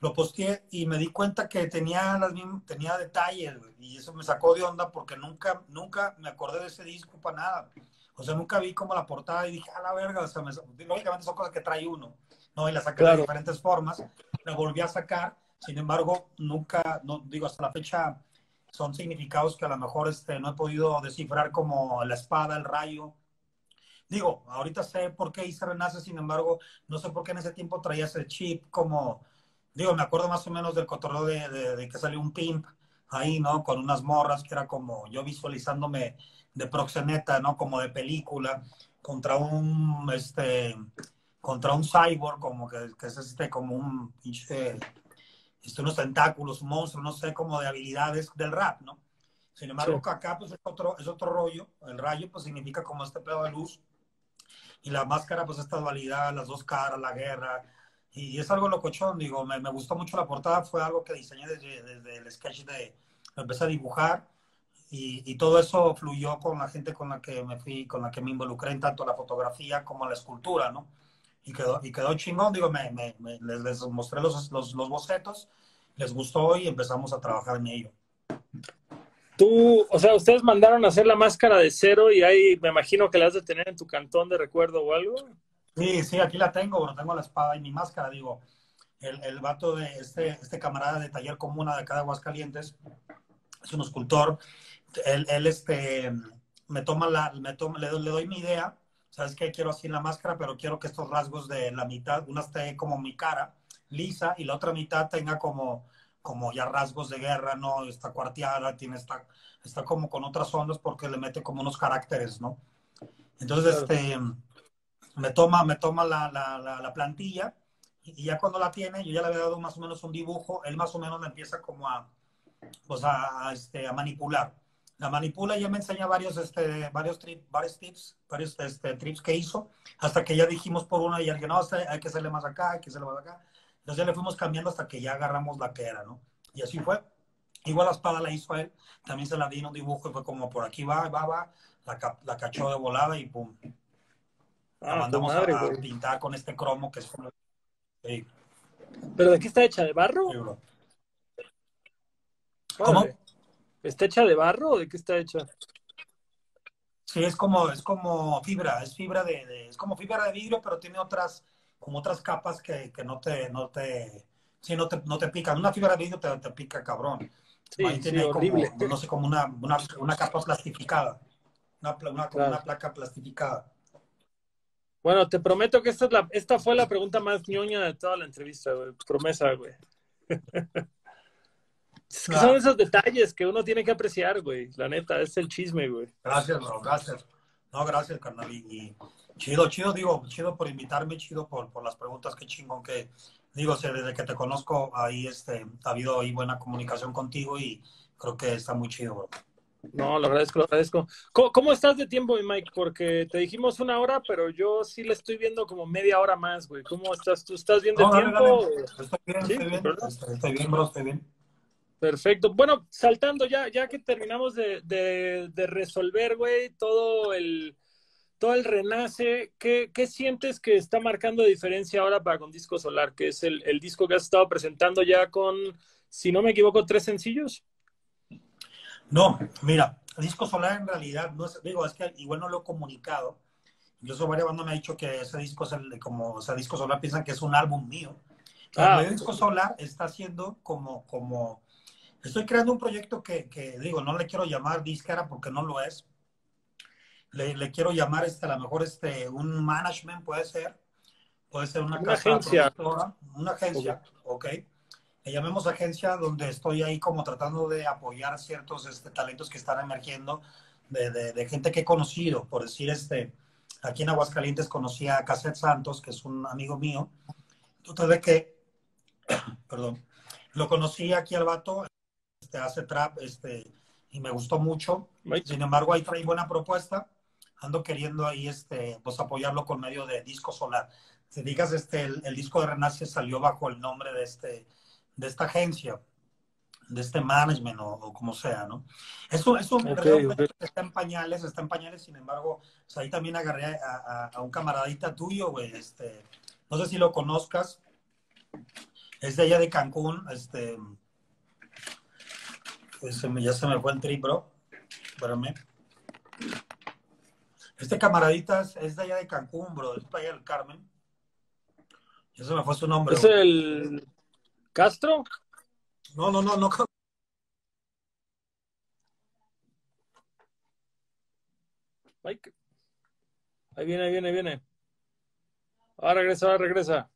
lo posteé y me di cuenta que tenía, las mismas, tenía detalles, y eso me sacó de onda porque nunca, nunca me acordé de ese disco para nada. O sea, nunca vi como la portada y dije, a la verga, o sea, me, lógicamente son cosas que trae uno, ¿no? Y la saqué claro. de diferentes formas, la volví a sacar, sin embargo, nunca, no, digo, hasta la fecha son significados que a lo mejor este, no he podido descifrar como la espada, el rayo, Digo, ahorita sé por qué hice Renace, sin embargo, no sé por qué en ese tiempo traía ese chip como, digo, me acuerdo más o menos del cotorreo de, de, de, que salió un pimp ahí, ¿no? Con unas morras que era como yo visualizándome de proxeneta, ¿no? Como de película, contra un, este, contra un cyborg, como que, que es este, como un pinche, este, unos tentáculos, un monstruo, no sé, como de habilidades del rap, ¿no? Sin embargo, sí. acá pues es otro, es otro rollo, el rayo pues significa como este pedo de luz, y la máscara, pues esta dualidad, las dos caras, la guerra, y es algo locochón, digo, me, me gustó mucho la portada, fue algo que diseñé desde, desde el sketch de, empecé a dibujar, y, y, todo eso fluyó con la gente con la que me fui, con la que me involucré en tanto la fotografía como la escultura, ¿no? Y quedó, y quedó chingón, digo, me, me, me les, les, mostré los, los, los bocetos, les gustó y empezamos a trabajar en ello. Tú, o sea, ustedes mandaron a hacer la máscara de cero y ahí me imagino que la has de tener en tu cantón de recuerdo o algo. Sí, sí, aquí la tengo, bueno, tengo la espada y mi máscara, digo. El, el vato de este, este camarada de taller comuna de acá de Aguascalientes, es un escultor. Él, él este, me toma la, me toma, le, le doy mi idea, sabes que quiero así la máscara, pero quiero que estos rasgos de la mitad, una esté como mi cara, lisa, y la otra mitad tenga como como ya rasgos de guerra, ¿no? Está cuarteada, tiene está, está como con otras ondas porque le mete como unos caracteres, ¿no? Entonces, claro. este, me toma, me toma la, la, la, la, plantilla y ya cuando la tiene, yo ya le había dado más o menos un dibujo, él más o menos me empieza como a, pues a, a, este, a manipular. La manipula y ya me enseña varios, este, varios, trip, varios tips, varios este, trips que hizo, hasta que ya dijimos por una y alguien, no, hay que hacerle más acá, hay que hacerle más acá. Entonces ya le fuimos cambiando hasta que ya agarramos la que era, ¿no? Y así fue. Igual la espada la hizo él, también se la di en un dibujo y fue como por aquí va, va, va, la, la cachó de volada y pum. La ah, mandamos madre, a, a pintar con este cromo que es sí. ¿Pero de qué está hecha? ¿De barro? Sí, bro. ¿Cómo? ¿Está hecha de barro o de qué está hecha? Sí, es como, es como fibra, es fibra de, de- es como fibra de vidrio, pero tiene otras, como otras capas que, que no te, no te, sí, no te, no te pican. Una fibra de vidrio te, te pica cabrón. Sí, Ahí sí, tiene como, no sé, como una, una, una capa plastificada. Una, pla- una, como Claro. una placa plastificada. Bueno, te prometo que esta, es la, esta fue la pregunta más ñoña de toda la entrevista, güey. Promesa, güey. Es que son esos detalles que uno tiene que apreciar, güey. La neta, es el chisme, güey. Gracias, bro, gracias. No, gracias, carnal. Y, chido, chido, digo, chido por invitarme, chido por, por las preguntas, qué chingón que, digo, o sea, desde que te conozco, ahí este, ha habido ahí buena comunicación contigo y creo que está muy chido, bro. No, lo agradezco, lo agradezco. ¿Cómo, cómo estás de tiempo, mi Mike? Porque te dijimos una hora, pero yo sí le estoy viendo como media hora más, güey. ¿Cómo estás? ¿Tú estás bien de No, tiempo? Estoy bien, Sí, estoy bien, este, estoy bien, bro, estoy bien. Perfecto. Bueno, saltando ya, ya que terminamos de, de- de resolver, güey, todo el, todo el renace, ¿qué, qué sientes que está marcando diferencia ahora para con Disco Solar? Que es el, el disco que has estado presentando ya con, si no me equivoco, tres sencillos. No, mira, Disco Solar en realidad, no es, digo, es que igual no lo he comunicado. Incluso varias bandas me ha dicho que ese disco es el, como, o sea, Disco Solar piensan que es un álbum mío. Pero Ah. el Disco Solar está haciendo como, como, estoy creando un proyecto que, que, digo, no le quiero llamar disquera porque no lo es. Le, le quiero llamar, este, a lo mejor, este, un management puede ser, puede ser una, Una casa agencia. productora, una agencia, ok. Le llamemos agencia donde estoy ahí como tratando de apoyar ciertos este, talentos que están emergiendo de, de, de gente que he conocido. Por decir, este, aquí en Aguascalientes conocí a Cassette Santos, que es un amigo mío. Total de que, perdón, lo conocí aquí al vato, este, hace trap, este, y me gustó mucho. Mike. Sin embargo, ahí trae buena propuesta. Ando queriendo ahí, este, pues apoyarlo con medio de disco solar. Si digas, este, el, el disco de Renace salió bajo el nombre de este, de esta agencia, de este management o, o como sea, ¿no? Eso, eso en Ok, realidad ok. está en pañales, está en pañales, sin embargo, pues ahí también agarré a, a- a un camaradita tuyo, güey, este, no sé si lo conozcas, es de allá de Cancún, este, pues ya se me fue el trip, bro, espérame. Este camaradita es, de allá de Cancún, bro, es para allá del Carmen. Ya se me fue su nombre. ¿Es el Castro? No, no, no, no. Mike. Ahí viene, ahí viene, ahí viene. Ahora regresa, ahora regresa.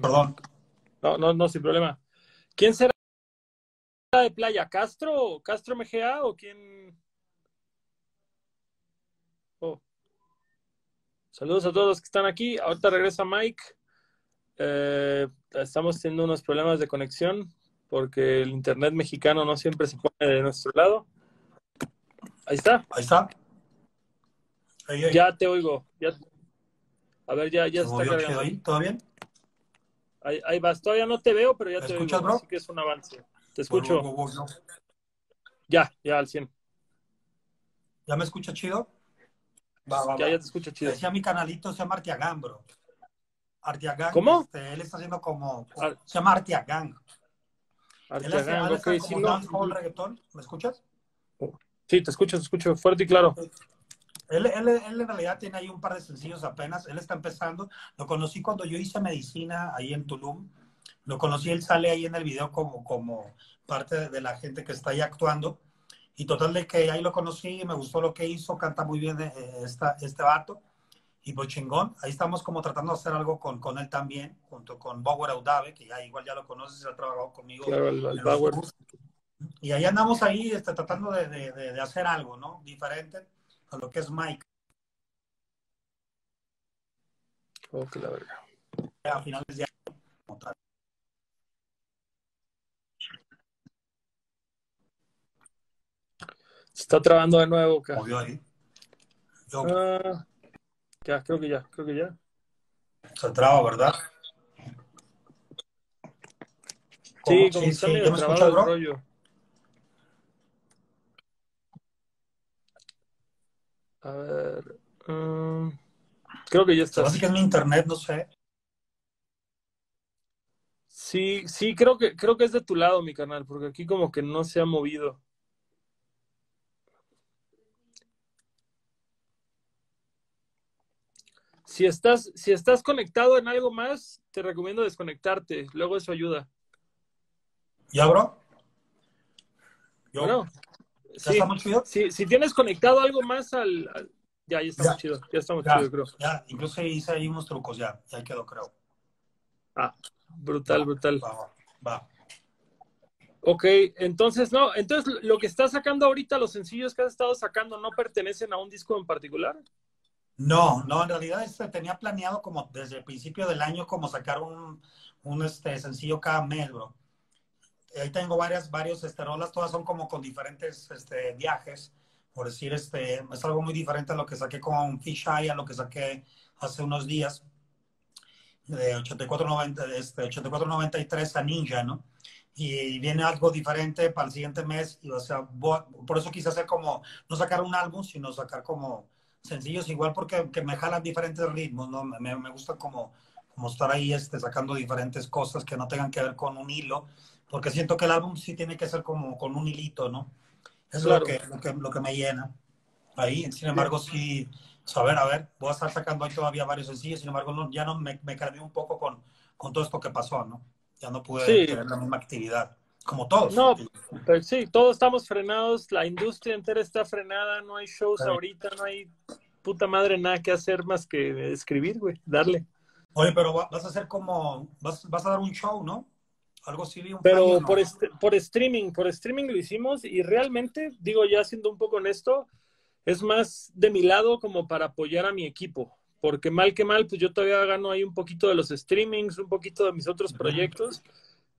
Perdón. No, no, no, sin problema. ¿Quién será de playa? ¿Castro? ¿Castro MGA o quién? Oh. Saludos a todos los que están aquí. Ahorita regresa Mike. Eh, estamos teniendo unos problemas de conexión porque el internet mexicano no siempre se pone de nuestro lado. Ahí está. Ahí está. Ahí, ahí. Ya te oigo. Ya. A ver, ya, ya Se está cargando. ¿Todo bien? Ahí, ahí vas. Todavía no te veo, pero ya ¿Me te escuchas, bro? Así que es un avance. Te escucho. Ya, ya al 100. ¿Ya me escucha chido? Va, va, Ya, va. ya te escucho chido. Decía mi canalito, se llama Artiagán, bro. Artiagán. ¿Cómo? este, él está haciendo como. Ar- Se llama Artiagán. Él hace, Arteagan, él ok, hace sí, no. reggaetón. ¿Me escuchas? Sí, te escucho, te escucho fuerte y claro. Él, él, él en realidad tiene ahí un par de sencillos apenas. Él está empezando. Lo conocí cuando yo hice medicina ahí en Tulum. Lo conocí, él sale ahí en el video como, como parte de la gente que está ahí actuando. Y total de que ahí lo conocí, me gustó lo que hizo, canta muy bien eh, esta, este vato. Y pues chingón, ahí estamos como tratando de hacer algo con, con él también, junto con Bauer Audave, que ya igual ya lo conoces, ha trabajado conmigo. Claro, el, el Bauer. Y ahí andamos ahí este, tratando de, de, de hacer algo, ¿no? Diferente a lo que es Mike. Oh, que la verga. a finales de año. como tal. Se está trabando de nuevo. Movió ahí. Yo, Ah, ya, creo que ya, creo que ya. se traba, ¿verdad? Sí, como sí, está sí, medio ¿ya me trabado el rollo. A ver. mm, creo que ya está. hace que es mi internet, no sé. Sí, sí, creo que, creo que es de tu lado, mi canal, porque aquí como que no se ha movido. Si estás, si estás conectado en algo más, te recomiendo desconectarte. Luego eso ayuda. ¿Ya, bro? Yo, bueno, ¿Ya muy chido? Si, si, tienes conectado algo más al... ya, ya está muy chido. Ya está muy chido, creo. Ya, incluso hice ahí unos trucos ya. Ya quedó, creo. Ah, brutal, brutal. Va, va. Ok, entonces no, entonces lo que estás sacando ahorita, los sencillos que has estado sacando, ¿no pertenecen a un disco en particular? No, no, en realidad este, tenía planeado como desde el principio del año como sacar un, un este, sencillo cada mes, bro. Ahí tengo varias, varios este, rolas, todas son como con diferentes este, viajes. Por decir, este, es algo muy diferente a lo que saqué con Fish Eye, a lo que saqué hace unos días, de 84-93 este, 84, a Ninja, ¿no? y viene algo diferente para el siguiente mes. Y, o sea, por eso quise hacer como, no sacar un álbum, sino sacar como sencillos, igual porque que me jalan diferentes ritmos, ¿no? Me, me gusta como, como estar ahí este, sacando diferentes cosas que no tengan que ver con un hilo, porque siento que el álbum sí tiene que ser como con un hilito, ¿no? Eso es lo que, lo que, lo que me llena. Ahí, sin embargo, sí, pues, a ver, a ver, voy a estar sacando ahí todavía varios sencillos, sin embargo, no, ya no me, me calmé un poco con, con todo esto que pasó, ¿no? Ya no pude tener la misma actividad como todos. No, pero sí, todos estamos frenados, la industria entera está frenada, no hay shows ahorita, no hay puta madre nada que hacer más que escribir, güey, darle. Oye, pero vas a hacer como, vas, vas a dar un show, ¿no? Algo así. Un pero por, por streaming, por streaming lo hicimos y realmente, digo ya siendo un poco honesto, es más de mi lado como para apoyar a mi equipo, porque mal que mal, pues yo todavía gano ahí un poquito de los streamings, un poquito de mis otros proyectos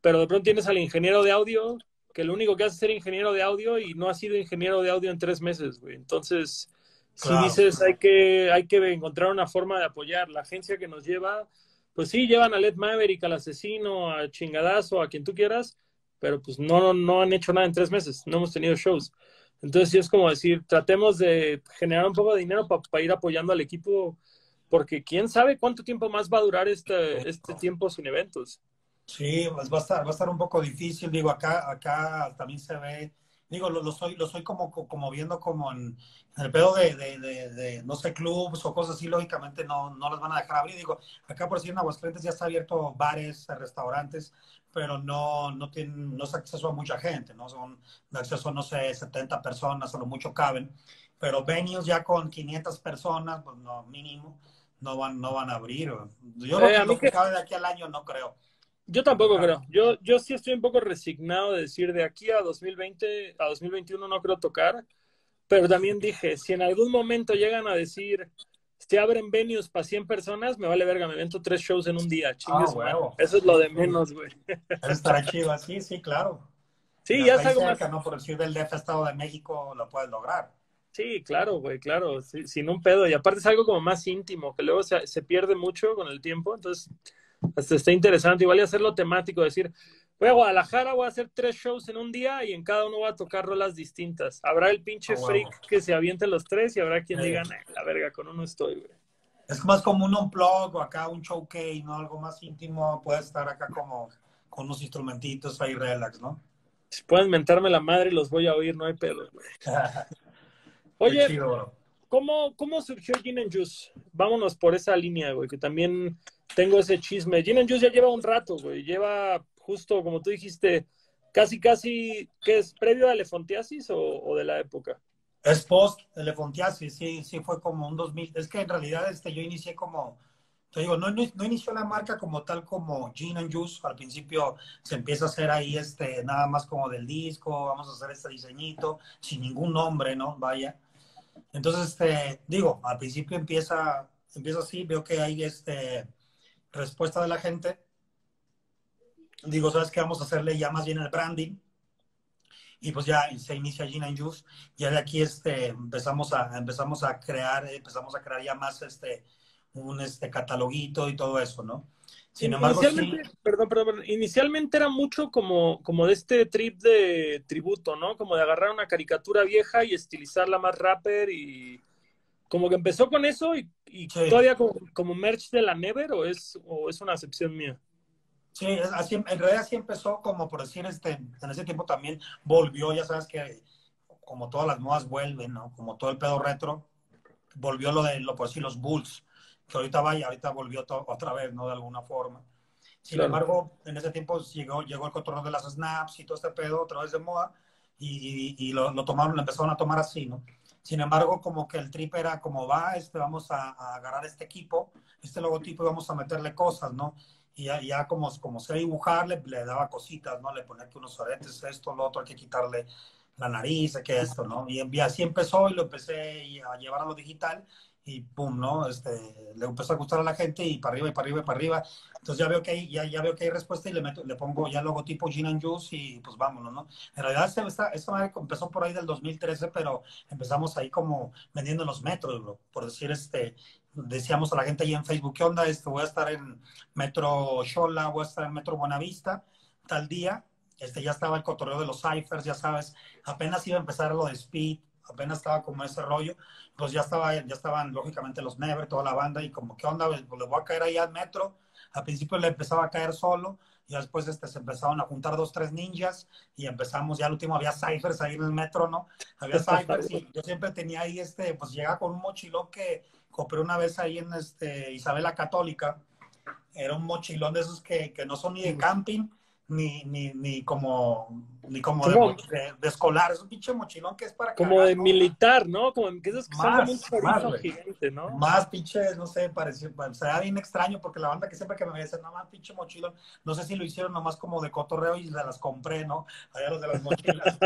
pero de pronto tienes al ingeniero de audio, que lo único que hace es ser ingeniero de audio y no ha sido ingeniero de audio en tres meses, güey. Entonces, si dices hay que, hay que encontrar una forma de apoyar, la agencia que nos lleva, pues sí, llevan a Led Maverick, al asesino, a chingadazo, a quien tú quieras, pero pues no, no han hecho nada en tres meses, no hemos tenido shows. Entonces, sí es como decir, tratemos de generar un poco de dinero para ir apoyando al equipo, porque quién sabe cuánto tiempo más va a durar este, este tiempo sin eventos. Sí, pues va a estar, va a estar un poco difícil. Digo, acá, acá también se ve, digo, lo, lo soy, lo soy como, como viendo como en, el pedo de, de, no sé, clubs o cosas así, lógicamente no, no las van a dejar abrir. Digo, acá por decir en Aguascalientes ya está abierto bares, restaurantes, pero no, no tienen, no es acceso a mucha gente, ¿no? Son de acceso, no sé, 70 personas, a lo mucho caben. Pero venues ya con 500 personas, pues no, mínimo, no van, no van a abrir. Yo eh, lo que cabe de aquí al año no creo. Yo tampoco creo. Yo, yo sí estoy un poco resignado de decir de aquí a 2020, a 2021 no creo tocar, pero también dije, si en algún momento llegan a decir, si abren venues para 100 personas, me vale verga, me invento tres shows en un día. Ah, Eso es lo de menos, güey. Estará chido así, sí, claro. Sí, ya es algo más. ¿no? Por decir del DF Estado de México lo puedes lograr. Sí, claro, güey, claro, sin un pedo. Y aparte es algo como más íntimo, que luego se, se pierde mucho con el tiempo, entonces hasta está interesante. Igual y hacerlo temático, decir, voy a Guadalajara, voy a hacer tres shows en un día y en cada uno voy a tocar rolas distintas. Habrá el pinche ah, freak que se aviente los tres y habrá quien diga, la verga, con uno estoy, güey. Es más como un unplug o acá un showcase, ¿no? Algo más íntimo. Puede estar acá como con unos instrumentitos ahí relax, ¿no? Si pueden mentarme la madre, los voy a oír, no hay pedo, güey. Oye, ¿cómo, ¿cómo surgió Gin and Juice? Vámonos por esa línea, güey, que también tengo ese chisme. Gin and Juice ya lleva un rato, güey. Lleva justo, como tú dijiste, casi, casi, ¿qué es? ¿Previo a Elefontiasis o, o de la época? Es post Elefontiasis, sí, sí fue como un 2000. Es que en realidad este, yo inicié como, te digo, no, no, inició la marca como tal como Gin and Juice. Al principio se empieza a hacer ahí este, nada más como del disco, vamos a hacer este diseñito, sin ningún nombre, ¿no? Vaya. Entonces, este, digo, al principio empieza, empieza así, veo que hay este respuesta de la gente, digo, ¿sabes qué? Vamos a hacerle ya más bien el branding. Y pues ya se inicia Gin and Juice. Ya de aquí este, empezamos, a, empezamos a crear, empezamos a crear ya más este, un este, cataloguito y todo eso, ¿no? Sin embargo, inicialmente, perdón, perdón, inicialmente era mucho como, como de este trip de tributo, ¿no? Como de agarrar una caricatura vieja y estilizarla más rapper y como que empezó con eso y y todavía como, merch de la Never o es, o es una acepción mía? Sí, así, en realidad así empezó, como por decir, este, en ese tiempo también volvió, ya sabes que como todas las modas vuelven, ¿no? Como todo el pedo retro, volvió lo de, lo por decir, los Bulls, que ahorita vaya, ahorita volvió otra vez, ¿no? De alguna forma. Sin embargo, en ese tiempo llegó, llegó el control de las snaps y todo este pedo otra vez de moda y, y, lo, lo, tomaron, lo empezaron a tomar así, ¿no? Sin embargo, como que el trip era como va, este, vamos a, a agarrar este equipo, este logotipo y vamos a meterle cosas, ¿no? y ya, ya, como, como sé dibujar, le, daba cositas, ¿no? Le ponía que unos aretes, esto, lo otro, hay que quitarle la nariz, que esto, ¿no? Y, así empezó y lo empecé a llevar a lo digital y pum, ¿no? Este, le empezó a gustar a la gente y para arriba y para arriba y para arriba. Entonces ya veo que hay, ya, ya veo que hay respuesta y le, meto, le pongo ya el logotipo Gin and Juice y pues vámonos, ¿no? En realidad esta, esta empezó por ahí del 2013, pero empezamos ahí como vendiendo los metros, bro. Por decir, este, decíamos a la gente ahí en Facebook, ¿qué onda? Este, voy a estar en Metro Xola, voy a estar en Metro Buenavista, tal día. Este, ya estaba el cotorreo de los ciphers, ya sabes, apenas iba a empezar lo de Speed, apenas estaba como ese rollo, pues ya estaba, ya estaban lógicamente los Never, toda la banda, y como, ¿qué onda? Pues, le voy a caer ahí al metro. Al principio le empezaba a caer solo, y después este, se empezaron a juntar dos, tres ninjas, y empezamos, ya al último había ciphers ahí en el metro, ¿no? Había ciphers, y yo siempre tenía ahí, este, pues llega con un mochilón que compré una vez ahí en este, Isabela Católica. Era un mochilón de esos que, que no son ni de camping, ni, ni, ni como, ni como de, de, escolar. Es un pinche mochilón que es para Como de militar, ¿no? Como que esos que más, son un gigante, ¿no? Más pinche, no sé, pareció, sea bien extraño porque la banda que siempre que me dice, no más pinche mochilón, no sé si lo hicieron nomás como de cotorreo y se las compré, ¿no? Allá los de las mochilas.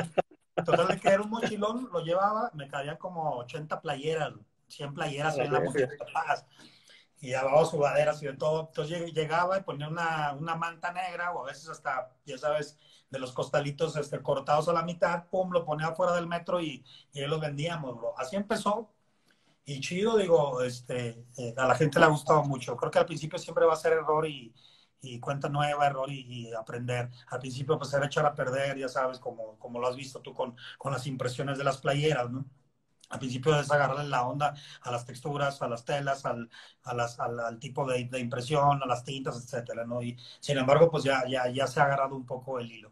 Total de que era un mochilón, lo llevaba, me caían como 80 playeras, 100 playeras en la mochila y llevaba sudaderas y de todo. Entonces llegaba y ponía una, una, manta negra o a veces hasta, ya sabes, de los costalitos este, cortados a la mitad, pum, lo ponía afuera del metro y, y ahí los vendíamos, bro. Así empezó. Y chido, digo, este, eh, a la gente le ha gustado mucho. Creo que al principio siempre va a ser error y, y cuenta nueva, error y, y, aprender. Al principio pues era echar a perder, ya sabes, como, como lo has visto tú con, con las impresiones de las playeras, ¿no? Al principio es agarrarle la onda a las texturas, a las telas, al, a las, al, tipo de, de, impresión, a las tintas, etcétera, ¿no? Y sin embargo, pues ya, ya, ya se ha agarrado un poco el hilo.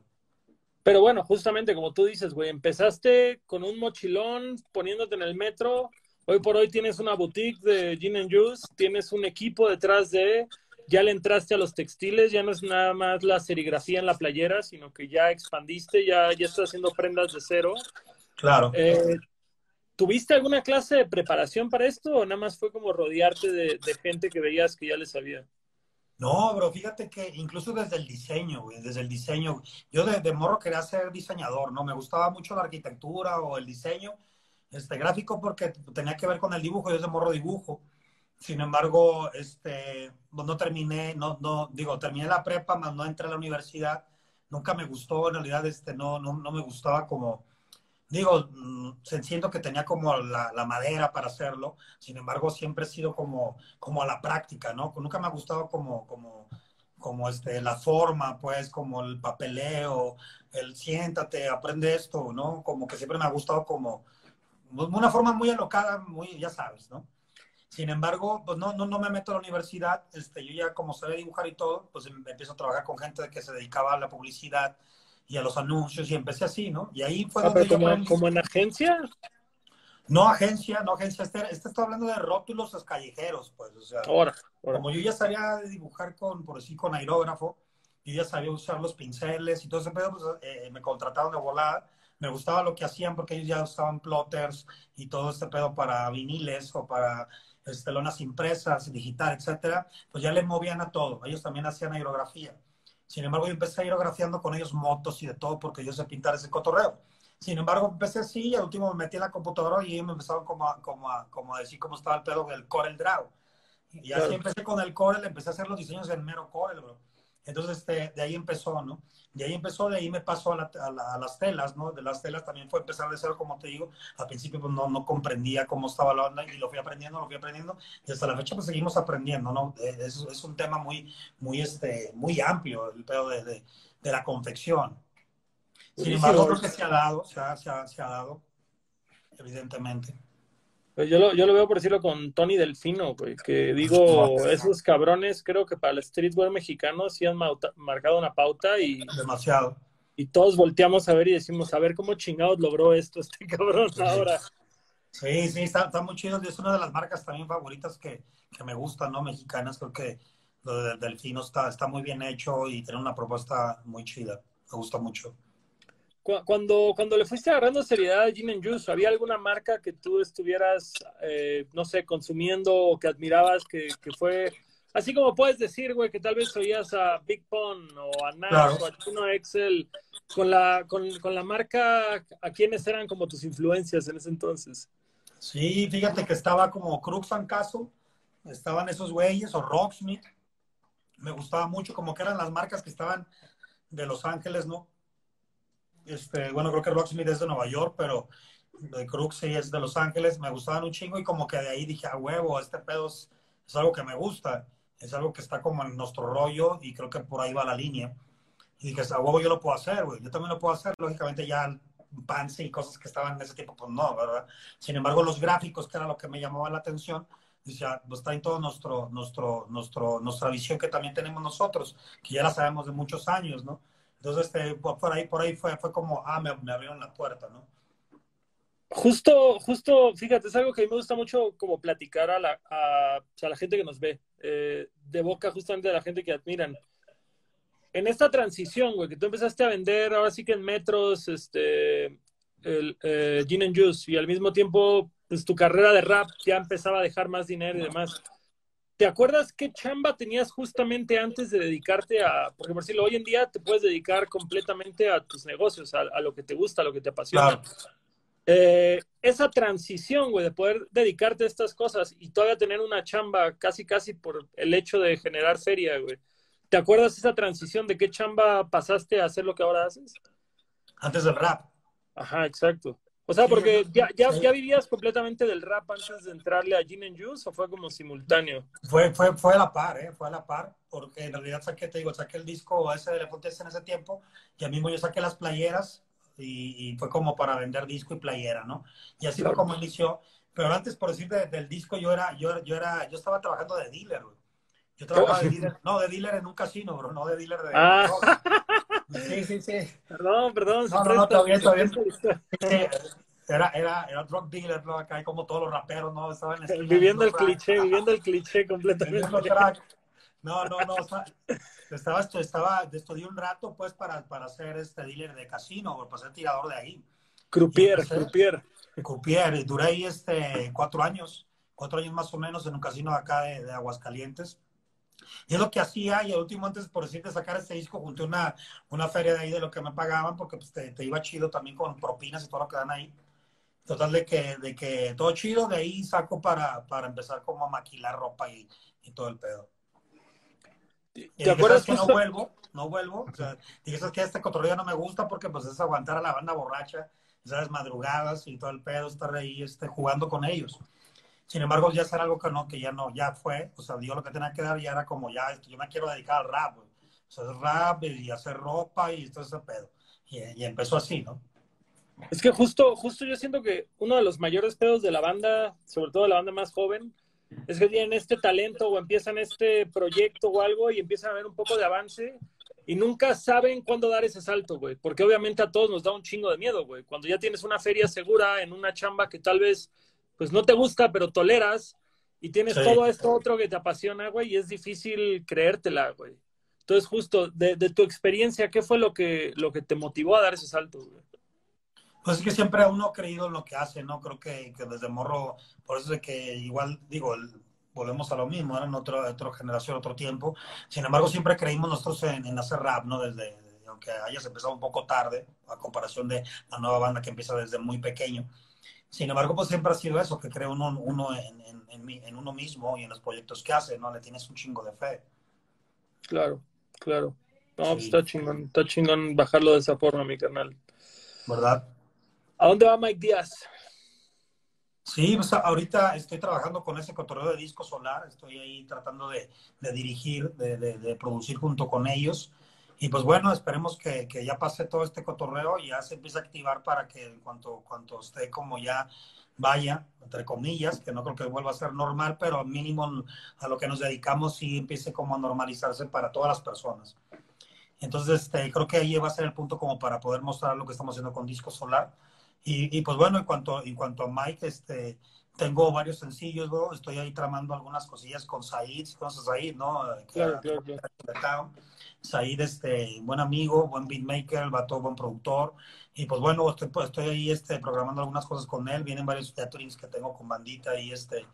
Pero bueno, justamente como tú dices, güey, empezaste con un mochilón poniéndote en el metro. Hoy por hoy tienes una boutique de Gin and Juice, tienes un equipo detrás de, ya le entraste a los textiles, ya no es nada más la serigrafía en la playera, sino que ya expandiste, ya, ya estás haciendo prendas de cero. Claro. Eh, ¿Tuviste alguna clase de preparación para esto o nada más fue como rodearte de, gente que veías que ya le sabía? No, bro, fíjate que incluso desde el diseño, desde el diseño, yo de, de, morro quería ser diseñador, ¿no? Me gustaba mucho la arquitectura o el diseño este, gráfico porque tenía que ver con el dibujo, yo desde morro dibujo. Sin embargo, este, pues no terminé, no, no, digo, terminé la prepa, más no entré a la universidad. Nunca me gustó, en realidad, este, no, no, no me gustaba como, digo, mm, siento que tenía como la, la, madera para hacerlo, sin embargo siempre he sido como, como a la práctica, ¿no? Nunca me ha gustado como, como, como este, la forma, pues, como el papeleo, el siéntate, aprende esto, ¿no? Como que siempre me ha gustado como una forma muy alocada, muy, ya sabes, ¿no? Sin embargo, pues no, no, no me meto a la universidad, este, yo ya como sabía dibujar y todo, pues em, empiezo a trabajar con gente que se dedicaba a la publicidad, y a los anuncios y empecé así, ¿no? Y ahí fue ah, donde como, como en agencia. No agencia, no agencia. Este, este está hablando de rótulos callejeros, pues. O sea, ahora, como yo ya sabía dibujar con, por decir, con aerógrafo, y ya sabía usar los pinceles y todo ese pedo, pues eh, me contrataron de volada. Me gustaba lo que hacían porque ellos ya usaban plotters y todo este pedo para viniles o para este, lonas impresas, digital, etcétera. Pues ya le movían a todo. Ellos también hacían aerografía. Sin embargo, yo empecé a ir grafiando con ellos motos y de todo porque yo sé pintar ese cotorreo. Sin embargo, empecé así y al último me metí en la computadora y me empezaron como a, como a, como a decir cómo estaba el pedo del Corel Draw. Y así empecé con el Corel, empecé a hacer los diseños en mero Corel, bro. Entonces, este, de ahí empezó, ¿no? De ahí empezó, de ahí me pasó a, las telas, ¿no? De las telas también fue empezar de cero, como te digo. Al principio pues, no, no comprendía cómo estaba la onda y lo fui aprendiendo, lo fui aprendiendo. Y hasta la fecha pues seguimos aprendiendo, ¿no? Es, es un tema muy, muy, este, muy amplio, el pedo de, de, de la confección. Sin embargo, creo que se ha dado, se ha, se ha, se ha dado, evidentemente. Pues yo lo, yo lo veo por decirlo con Tony Delfino, güey, que digo, esos cabrones creo que para el streetwear mexicano sí han marcado una pauta y... Demasiado. Y todos volteamos a ver y decimos, a ver cómo chingados logró esto este cabrón ahora. Sí, sí, está, está muy chido. Es una de las marcas también favoritas que, que me gustan, ¿no? Mexicanas. Creo que lo de Delfino está, está muy bien hecho y tiene una propuesta muy chida. Me gusta mucho. Cuando, cuando le fuiste agarrando seriedad a Gin Juice, ¿había alguna marca que tú estuvieras, eh, no sé, consumiendo o que admirabas que, que, fue, así como puedes decir, güey, que tal vez oías a Big Pon o a Nash o a Chuno Excel, con la, con, con la marca, ¿a quiénes eran como tus influencias en ese entonces? Sí, fíjate que estaba como Crux and Caso, estaban esos güeyes, o Rocksmith, me gustaba mucho, como que eran las marcas que estaban de Los Ángeles, ¿no? Este, bueno, creo que Rocksmith es de Nueva York, pero de Crux sí es de Los Ángeles, me gustaban un chingo y como que de ahí dije, a huevo, este pedo es, algo que me gusta, es algo que está como en nuestro rollo y creo que por ahí va la línea. Y dije, a huevo yo lo puedo hacer, güey, yo también lo puedo hacer, lógicamente ya fancy y cosas que estaban en ese tiempo, pues no, ¿verdad? Sin embargo, los gráficos, que era lo que me llamaba la atención, decía, pues está en todo nuestro, nuestro, nuestro, nuestra visión que también tenemos nosotros, que ya la sabemos de muchos años, ¿no? Entonces, este, por ahí, por ahí fue, fue como, ah, me, abrieron la puerta, ¿no? Justo, justo, fíjate, es algo que a mí me gusta mucho como platicar a la, a, a la gente que nos ve, eh, de boca justamente a la gente que admiran. En esta transición, güey, que tú empezaste a vender ahora sí que en metros, este, el eh, Gin and Juice, y al mismo tiempo, pues tu carrera de rap ya empezaba a dejar más dinero y demás. ¿Te acuerdas qué chamba tenías justamente antes de dedicarte a, porque por decirlo, hoy en día te puedes dedicar completamente a tus negocios, a, lo que te gusta, a lo que te apasiona? Eh, esa transición, güey, de poder dedicarte a estas cosas y todavía tener una chamba casi, casi por el hecho de generar feria, güey. ¿Te acuerdas esa transición de qué chamba pasaste a hacer lo que ahora haces? Antes del rap. Ajá, exacto. O sea, porque ya, ya, ya, vivías completamente del rap antes de entrarle a Gin and Juice o fue como simultáneo? Fue, fue, fue a la par, ¿eh? Fue a la par, porque en realidad saqué, te digo, saqué el disco ese de Elefantes en ese tiempo y al mismo yo saqué las playeras y, fue como para vender disco y playera, ¿no? Y así fue como inició. Pero antes, por decir del disco, yo era, yo, yo era, yo estaba trabajando de dealer, güey. Yo trabajaba de dealer, no, de dealer en un casino, bro, no de dealer de... Ah. Sí, sí, sí. Perdón, perdón. No, no, no, está bien, está bien. Era, era, era drug dealer, ¿no? Acá hay como todos los raperos, ¿no? Estaban viviendo el cliché, viviendo el cliché completamente. No, no, no. estaba, estaba, estudié un rato, pues, para, para ser este dealer de casino, o para ser tirador de ahí. Croupier, croupier. Croupier. Duré ahí este, cuatro años, cuatro años más o menos en un casino acá de, de Aguascalientes. Y es lo que hacía, y al último, antes por decirte sacar este disco, junté una, una feria de ahí de lo que me pagaban, porque pues, te, iba chido también con propinas y todo lo que dan ahí. Total de que, de que todo chido, de ahí saco para, para empezar como a maquilar ropa y, y todo el pedo. ¿Te acuerdas que no vuelvo? No vuelvo. O sea, dije, que este cotorreo no me gusta porque pues es aguantar a la banda borracha, esas madrugadas y todo el pedo, estar ahí este, jugando con ellos. Sin embargo, ya hacer algo que no, que ya no, ya fue, o sea, yo lo que tenía que dar ya era como ya, yo me quiero dedicar al rap, O sea, rap y hacer ropa y todo ese pedo. Y, empezó así, ¿no? Es que justo, justo yo siento que uno de los mayores pedos de la banda, sobre todo de la banda más joven, es que tienen este talento o empiezan este proyecto o algo y empiezan a ver un poco de avance y nunca saben cuándo dar ese salto, güey. Porque obviamente a todos nos da un chingo de miedo, güey. Cuando ya tienes una feria segura en una chamba que tal vez pues no te gusta, pero toleras y tienes todo esto otro que te apasiona, güey, y es difícil creértela, güey. Entonces, justo, de, tu experiencia, ¿qué fue lo que, lo que te motivó a dar ese salto, güey? Pues es que siempre uno ha creído en lo que hace, ¿no? Creo que, desde morro, por eso es que igual, digo, volvemos a lo mismo, era en otra, otra generación, otro tiempo. Sin embargo, siempre creímos nosotros en, hacer rap, ¿no? Desde, aunque hayas empezado un poco tarde, a comparación de la nueva banda que empieza desde muy pequeño. Sin embargo, pues siempre ha sido eso, que cree uno, uno en, en, en, uno mismo y en los proyectos que hace, ¿no? Le tienes un chingo de fe. Claro, claro. No, pues está chingón, está chingón bajarlo de esa forma, mi canal. ¿Verdad? ¿A dónde va Mike Díaz? Sí, pues ahorita estoy trabajando con ese cotorreo de disco solar, estoy ahí tratando de, de dirigir, de, de, de, producir junto con ellos Y pues bueno, esperemos que, que, ya pase todo este cotorreo y ya se empiece a activar para que en cuanto, cuanto esté como ya vaya, entre comillas, que no creo que vuelva a ser normal, pero mínimo a lo que nos dedicamos sí empiece como a normalizarse para todas las personas. Entonces, este, creo que ahí va a ser el punto como para poder mostrar lo que estamos haciendo con Disco Solar. Y, y pues bueno, en cuanto, en cuanto a Mike, este, tengo varios sencillos, estoy ahí tramando algunas cosillas con Said, a Said, ¿no? Claro, claro, claro. Said, este, buen amigo, buen beatmaker, vato, buen productor. Y pues bueno, estoy, pues, estoy ahí este, programando algunas cosas con él. Vienen varios featurings que tengo con Bandita y este,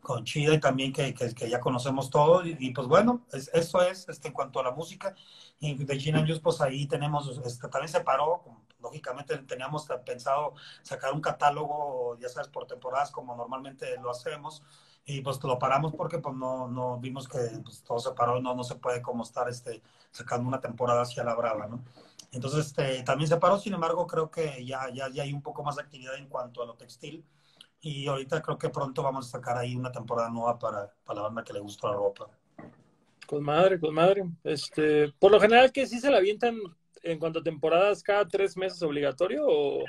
con Chida y también que, que, ya conocemos todo. Y, pues bueno, es, eso es este, en cuanto a la música. Y de Gina News, pues ahí tenemos, este, también se paró, lógicamente teníamos pensado sacar un catálogo, ya sabes, por temporadas como normalmente lo hacemos. Y pues lo paramos porque pues no, no vimos que pues, todo se paró, no, no se puede como estar este, sacando una temporada hacia la brava, ¿no? Entonces, este, también se paró, sin embargo, creo que ya, ya, ya hay un poco más de actividad en cuanto a lo textil y ahorita creo que pronto vamos a sacar ahí una temporada nueva para, para la banda que le gusta la ropa. Con madre, con madre. Este, por lo general que sí se la avientan en cuanto a temporadas cada tres meses obligatorio o,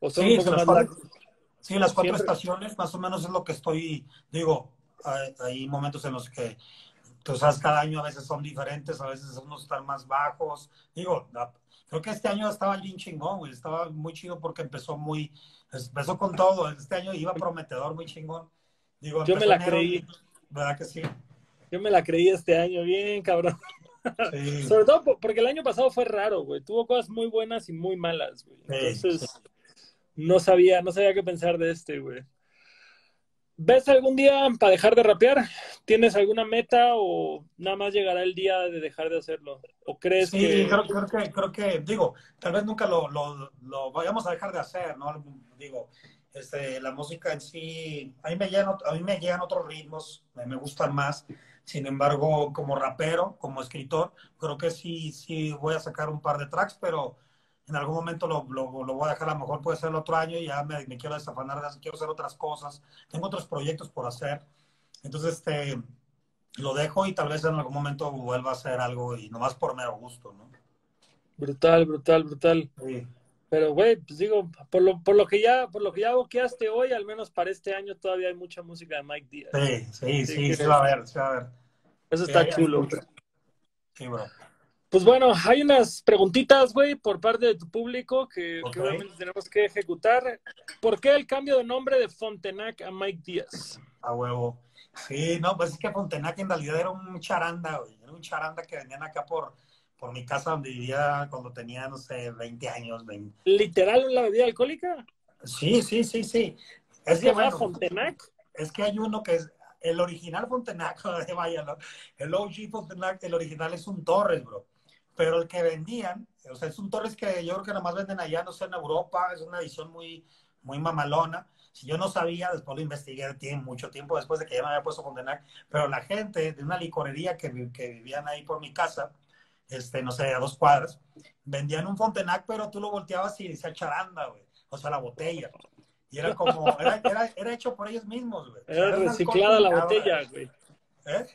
o son sí, un poco sí, las cuatro Siempre. estaciones más o menos es lo que estoy, digo, hay, hay, momentos en los que tú sabes, cada año a veces son diferentes, a veces unos están más bajos. Digo, creo que este año estaba bien chingón, güey, estaba muy chido porque empezó muy, empezó con todo, este año iba prometedor, muy chingón. Digo, Yo me la creí. ¿Verdad que sí? Yo me la creí este año, bien cabrón. Sí. Sobre todo porque el año pasado fue raro, güey. Tuvo cosas muy buenas y muy malas, güey. Entonces, sí, sí. No sabía, no sabía qué pensar de este, güey. ¿Ves algún día para dejar de rapear? ¿Tienes alguna meta o nada más llegará el día de dejar de hacerlo? ¿O crees sí, que...? Creo, creo, que, creo que, digo, tal vez nunca lo, lo, lo, vayamos a dejar de hacer, ¿no? Digo, este, la música en sí, a mí me llegan, a mí me llegan otros ritmos, me, me gustan más. Sin embargo, como rapero, como escritor, creo que sí, sí voy a sacar un par de tracks, pero en algún momento lo, lo, lo, voy a dejar, a lo mejor puede ser el otro año y ya me, me quiero desafanar, quiero hacer otras cosas, tengo otros proyectos por hacer, entonces este, lo dejo y tal vez en algún momento vuelva a hacer algo y nomás por mero gusto, ¿no? Brutal, brutal, brutal. Sí. Pero, güey, pues digo, por lo, por lo que ya, por lo que ya boqueaste hoy, al menos para este año todavía hay mucha música de Mike Díaz. Sí, sí, sí, sí, se va a ver, se va a ver. Eso está sí, chulo. Sí, bro. Pues bueno, hay unas preguntitas, güey, por parte de tu público que, obviamente tenemos que ejecutar. ¿Por qué el cambio de nombre de Fontenac a Mike Díaz? A huevo. Sí, no, pues es que Fontenac en realidad era un charanda, güey. Era un charanda que venían acá por, por mi casa donde vivía cuando tenía, no sé, 20 años. 20. ¿Literal una bebida alcohólica? Sí, sí, sí, sí. Es ¿Se que, bueno, Fontenac? es que hay uno que es el original Fontenac, vaya, el OG Fontenac, el original es un Torres, bro. Pero el que vendían, o sea, es un Torres que yo creo que nomás venden allá, no sé, en Europa, es una edición muy, muy mamalona. Si yo no sabía, después lo investigué tiene mucho tiempo después de que ya me había puesto Fontenac, pero la gente de una licorería que, que vivían ahí por mi casa, este, no sé, a dos cuadras, vendían un Fontenac, pero tú lo volteabas y decía charanda, güey. O sea, la botella. Y era como, era, era, era hecho por ellos mismos, güey. Era un reciclada la botella, güey. ¿Eh?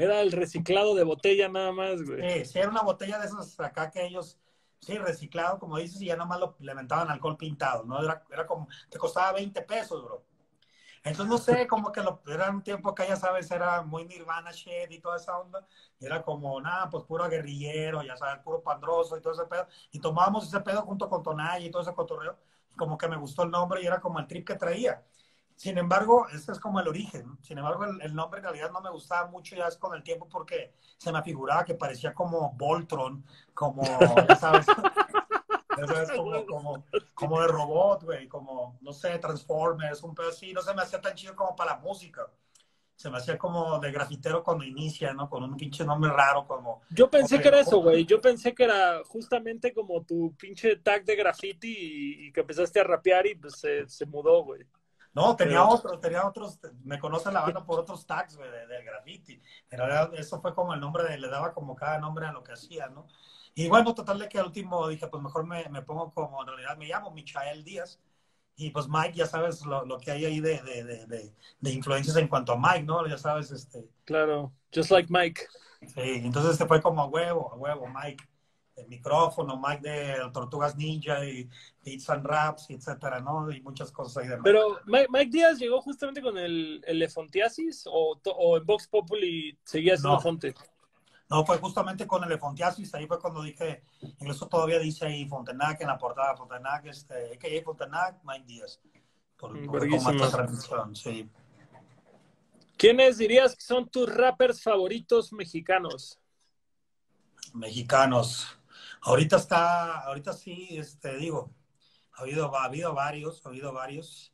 Era el reciclado de botella nada más, güey. Sí, sí, era una botella de esos acá que ellos, sí, reciclado, como dices, y ya nomás lo, le inventaban alcohol pintado, ¿no? Era, era como, te costaba 20 pesos, bro. Entonces, no sé, como que lo, era un tiempo que ya sabes, era muy Nirvana shit y toda esa onda. Y era como, nada, pues puro guerrillero, ya sabes, puro pandroso y todo ese pedo. Y tomábamos ese pedo junto con Tonay y todo ese cotorreo. Como que me gustó el nombre y era como el trip que traía. Sin embargo, ese es como el origen. Sin embargo, el, el, nombre en realidad no me gustaba mucho ya es con el tiempo porque se me afiguraba que parecía como Voltron, como, ya sabes, ya sabes como, como, como, de robot, güey, como, no sé, Transformers, un pedo así. No se me hacía tan chido como para la música. Se me hacía como de grafitero cuando inicia, ¿no? Con un pinche nombre raro, como... Yo pensé okay, que era eso, güey. Yo pensé que era justamente como tu pinche tag de graffiti y, y que empezaste a rapear y pues se, se mudó, güey. No, tenía otros, tenía otros, me conoce la banda por otros tags, güey, del de graffiti. Pero eso fue como el nombre, de, le daba como cada nombre a lo que hacía, ¿no? Y bueno, total de que al último dije, pues mejor me, me pongo como, en realidad me llamo Michael Díaz. Y pues Mike, ya sabes lo, lo que hay ahí de, de, de, de, influencias en cuanto a Mike, ¿no? Ya sabes, este... Claro, just like Mike. Sí, entonces se fue como a huevo, a huevo, Mike. El micrófono, Mike de Tortugas Ninja y Beats and Raps, etcétera, ¿no? Y muchas cosas ahí de Pero Mike, Díaz llegó justamente con el, el Elefontiasis o, o en Vox Populi seguía siendo No. Fonte. No, fue justamente con el Fontiasis, ahí fue cuando dije, incluso todavía dice ahí Fontenac en la portada, Fontenac, este, que Fontenac, Mike Díaz. Por, por esta transmisión, sí. ¿Quiénes dirías que son tus rappers favoritos mexicanos? Mexicanos. Ahorita está, ahorita sí, este, digo, ha habido, ha habido varios, ha habido varios.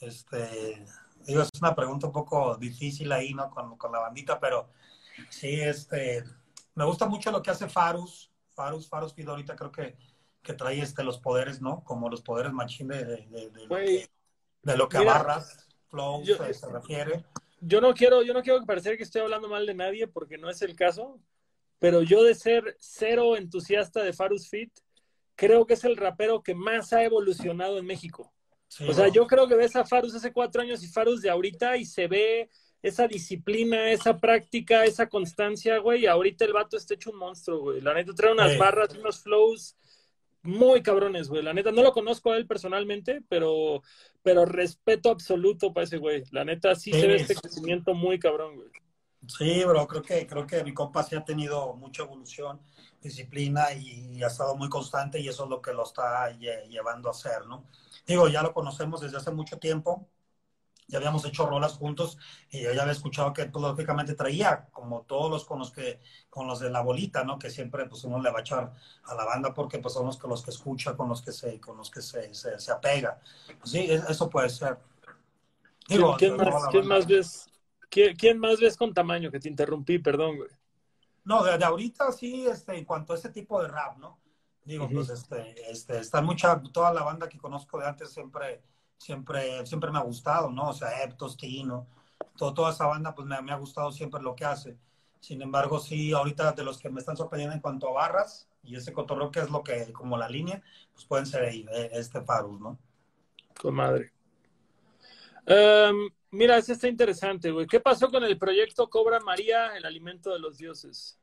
Este, digo, es una pregunta un poco difícil ahí, ¿no? Con, con la bandita, pero sí, este, me gusta mucho lo que hace Farus. Farus, Farus Fido ahorita creo que, que trae este, los poderes, ¿no? Como los poderes machín de, de, de- de lo que, de lo que mira, a barras, flows yo- eh, se refiere. yo no quiero, yo no quiero parecer que estoy hablando mal de nadie porque no es el caso, pero yo de ser cero entusiasta de Farus Fit, creo que es el rapero que más ha evolucionado en México. Sí, O sea, yo creo que ves a Farus hace cuatro años y Farus de ahorita y se ve esa disciplina, esa práctica, esa constancia, güey. Y ahorita el vato está hecho un monstruo, güey. La neta trae unas Sí. barras, unos flows muy cabrones, güey. La neta, no lo conozco a él personalmente, pero, pero respeto absoluto para ese güey. La neta, sí, Sí, se ve este crecimiento muy cabrón, güey. Sí, bro, creo que, creo que mi compa sí ha tenido mucha evolución, disciplina y, ha estado muy constante y eso es lo que lo está lle- llevando a hacer, ¿no? Digo, ya lo conocemos desde hace mucho tiempo, ya habíamos hecho rolas juntos y yo ya había escuchado que pues, lógicamente traía, como todos los con los que, con los de la bolita, ¿no? Que siempre pues uno le va a echar a la banda porque pues son los que, los que escucha, con los que se, con los que se, se, se apega. Pues, sí, es- eso puede ser. ¿Quién, Digo, toda más, banda. más ves? ¿Quién, quién más ves con tamaño? Que te interrumpí, perdón, güey. No, de, de ahorita sí, este, en cuanto a ese tipo de rap, ¿no? Digo, Ujú. pues este, este, está mucha, toda la banda que conozco de antes siempre, siempre, siempre me ha gustado, ¿no? O sea, Eptos, Tino, todo, toda esa banda, pues me, me ha gustado siempre lo que hace. Sin embargo, sí, ahorita de los que me están sorprendiendo en cuanto a barras y ese cotorreo que es lo que, como la línea, pues pueden ser ahí, eh, este Farus, ¿no? Con madre. Em, mira, ese está interesante, güey. ¿Qué pasó con el proyecto Cobra María, el alimento de los dioses?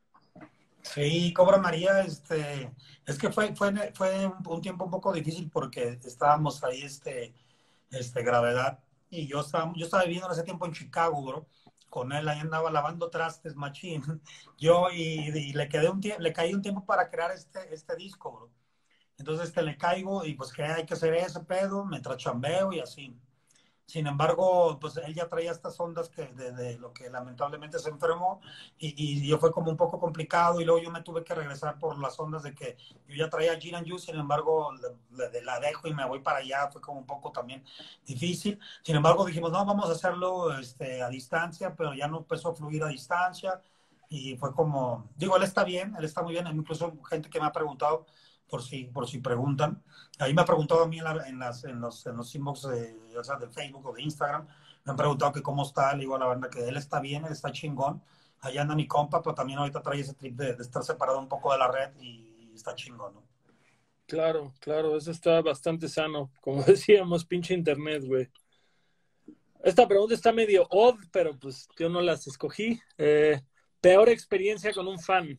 Sí, Cobra María, este, es que fue, fue, fue un, tiempo un poco difícil porque estábamos ahí, este, este, gravedad, y yo estaba, yo estaba viviendo en ese tiempo en Chicago, bro, con él, ahí andaba lavando trastes, machín, yo, y, le quedé un tiempo, le caí un tiempo para crear este, este disco, bro. Entonces, este, le caigo, y pues que hay que hacer ese pedo, mientras chambeo y así. Sin embargo, pues él ya traía estas ondas que de, lo que lamentablemente se enfermó y, y yo fue como un poco complicado y luego yo me tuve que regresar por las ondas de que yo ya traía Gin and sin embargo le- la dejo y me voy para allá, fue como un poco también difícil. Sin embargo dijimos, no, vamos a hacerlo este, a distancia, pero ya no empezó a fluir a distancia y fue como, digo, él está bien, él está muy bien, incluso gente que me ha preguntado por si, por si preguntan. Ahí me ha preguntado a mí en, la- en las, en los, en los inbox de, o sea, de Facebook o de Instagram, me han preguntado que cómo está, le digo a la banda que él está bien, él está chingón. Allá anda mi compa, pero también ahorita trae ese trip de, de estar separado un poco de la red y, está chingón, ¿no? Claro, claro, eso está bastante sano. Como decíamos, pinche internet, güey. Esta pregunta está medio odd, pero pues yo no las escogí. Eh, peor experiencia con un fan.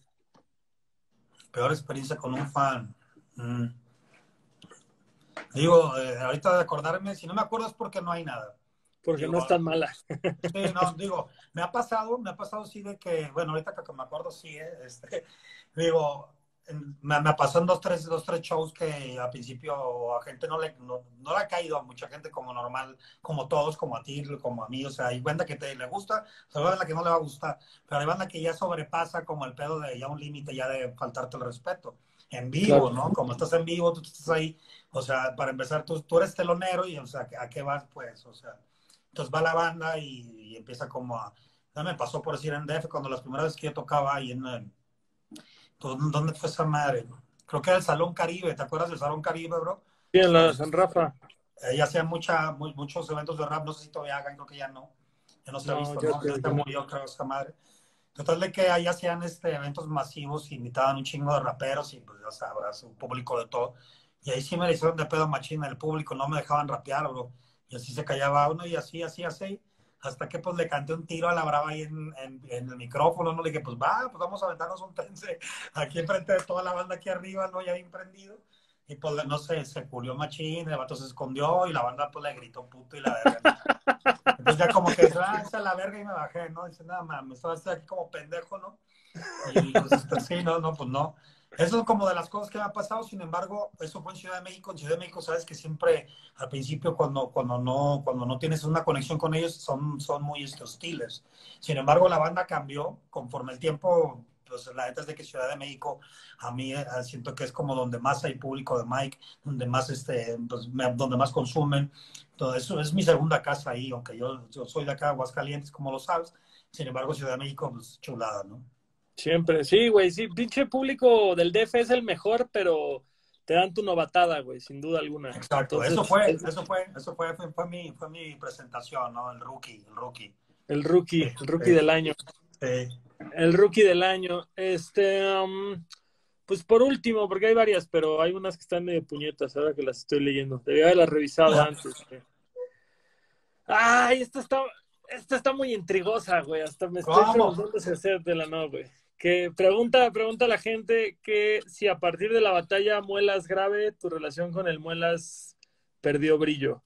Peor experiencia con un fan. Mm. Digo, eh, ahorita de acordarme, si no me acuerdo es porque no hay nada. Porque Digo, no es tan mala. Sí, no, digo, me ha pasado, me ha pasado sí de que, bueno, ahorita que me acuerdo sí, eh, este, digo, me, me pasó en dos tres, dos, tres shows que al principio a gente no le, no, no le ha caído a mucha gente como normal, como todos, como a ti, como a mí, o sea, hay banda que te le gusta, o sea, hay banda que no le va a gustar, pero hay banda que ya sobrepasa como el pedo de ya un límite ya de faltarte el respeto. En vivo, Claro. ¿no? Como estás en vivo, tú estás ahí, o sea, para empezar, tú, tú eres telonero y, o sea, ¿a qué vas, pues? O sea, entonces va la banda y, y empieza como a... Ya me pasó por decir en DF cuando las primeras veces que yo tocaba ahí en... el- ¿Dónde fue esa madre? Creo que era el Salón Caribe, ¿te acuerdas del Salón Caribe, bro? Sí, en la San Rafa. Ahí hacían mucha, mu- muchos eventos de rap, no sé si todavía hagan, creo que ya no. Ya no se ha No, visto, ya ¿no? te- Ya se murió, creo, esa madre. Total de que ahí hacían este, eventos masivos, invitaban un chingo de raperos y pues ya sabrás, un público de todo. Y ahí sí me hicieron de pedo machina el público, no me dejaban rapear, bro. Y así se callaba uno y así, así, así. hasta que pues le canté un tiro a la brava ahí en, en, el micrófono, ¿no? Le dije, pues va, pues vamos a aventarnos un tense aquí enfrente de toda la banda aquí arriba, ¿no? Ya bien prendido. Y pues, no sé, se culió machín, el vato se escondió y la banda pues le gritó puto y la verga. Entonces ya como que, ah, esa la verga y me bajé, ¿no? Dice, nada, más, me estaba aquí como pendejo, ¿no? Y pues este, sí, no, no, pues no. Eso es como de las cosas que me ha pasado, sin embargo, eso fue en Ciudad de México. En Ciudad de México, sabes que siempre al principio cuando, cuando, no, cuando no tienes una conexión con ellos son, son muy este, hostiles. Sin embargo, la banda cambió conforme el tiempo, pues la neta es de que Ciudad de México a mí eh, siento que es como donde más hay público de Mike, donde más, este, pues, donde más consumen. Todo eso es mi segunda casa ahí, aunque yo, yo soy de acá, Aguascalientes, como lo sabes. Sin embargo, Ciudad de México, pues chulada, ¿no? Siempre, sí, güey, sí, pinche público del DF es el mejor, pero te dan tu novatada, güey, sin duda alguna. Exacto, eso fue, eso fue, eso fue, fue, mi, fue mi presentación, ¿no? El rookie, el rookie. El rookie, el rookie del año. Sí. El rookie del año. Este, um, pues por último, porque hay varias, pero hay unas que están medio puñetas, ahora que las estoy leyendo. Debía haberlas revisado antes. Ay, esta está, esta está muy intrigosa, güey. Hasta me estoy preguntando si hacértela, no, güey que pregunta, pregunta a la gente que si a partir de la batalla Muelas grave, tu relación con el Muelas perdió brillo.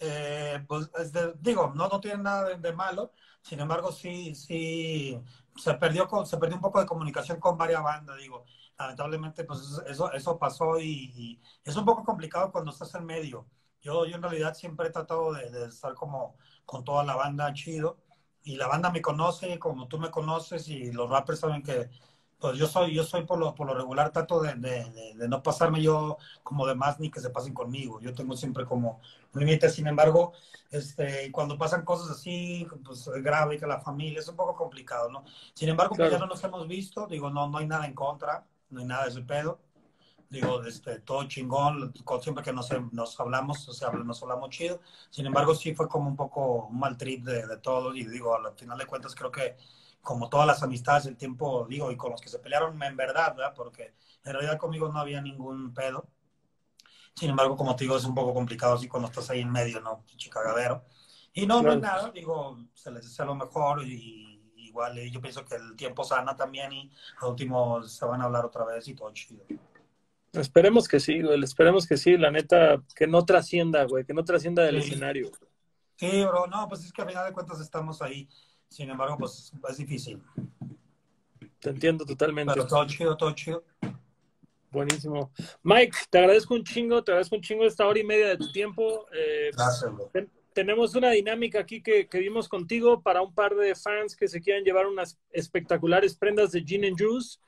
Eh, pues digo, no, no tiene nada de, malo, sin embargo sí, sí, se perdió, se perdió un poco de comunicación con varias bandas, digo, lamentablemente pues eso, eso pasó y, es un poco complicado cuando estás en medio. Yo, yo en realidad siempre he tratado de, de estar como con toda la banda chido, y la banda me conoce como tú me conoces y los rappers saben que pues yo soy yo soy por lo, por lo regular trato de, de, de, no pasarme yo como de más ni que se pasen conmigo. Yo tengo siempre como límites. Sin embargo este cuando pasan cosas así pues grave que la familia es un poco complicado no sin embargo pues ya no nos hemos visto. Digo no no hay nada en contra no hay nada de ese pedo. Digo, este, todo chingón, siempre que nos, nos hablamos, o sea, nos hablamos chido. Sin embargo, sí fue como un poco un mal trip de, de todo. Y digo, al final de cuentas creo que como todas las amistades el tiempo, digo, y con los que se pelearon en verdad, ¿verdad? Porque en realidad conmigo no había ningún pedo. Sin embargo, como te digo, es un poco complicado así cuando estás ahí en medio, ¿no? Chicagadero. Y no, no es nada, digo, se les desea lo mejor y igual yo pienso que el tiempo sana también y al último se van a hablar otra vez y todo chido. Esperemos que sí, güey. Esperemos que sí. La neta, que no trascienda, güey. Que no trascienda del escenario. Sí, bro. No, pues es que a final de cuentas estamos ahí. Sin embargo, pues es difícil. Te entiendo totalmente. Pero todo chido, todo chido. Buenísimo. Mike, te agradezco un chingo, te agradezco un chingo esta hora y media de tu tiempo. Eh, Gracias, bro. tenemos una dinámica aquí que, que, vimos contigo para un par de fans que se quieran llevar unas espectaculares prendas de Gin and Juice.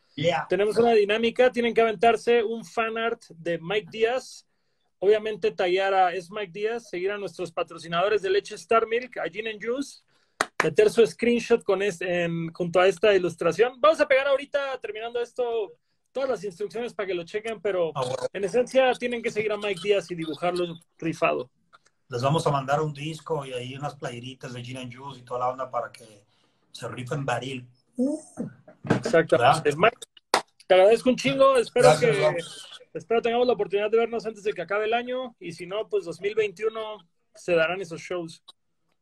Tenemos una dinámica, tienen que aventarse un fan art de Mike Díaz. Obviamente tallar a es Mike Díaz, seguir a nuestros patrocinadores de leche Star Milk, a Gin and Juice, meter su screenshot con junto a esta ilustración. Vamos a pegar ahorita, terminando esto, todas las instrucciones para que lo chequen, pero ah, en esencia tienen que seguir a Mike Díaz y dibujarlo rifado. Les vamos a mandar un disco y ahí unas playeritas de Gin and Juice y toda la onda para que se rifen baril. Uh. Exactamente. te agradezco un chingo. Espero que espero tengamos la oportunidad de vernos antes de que acabe el año. Y si no, pues 2021 se darán esos shows.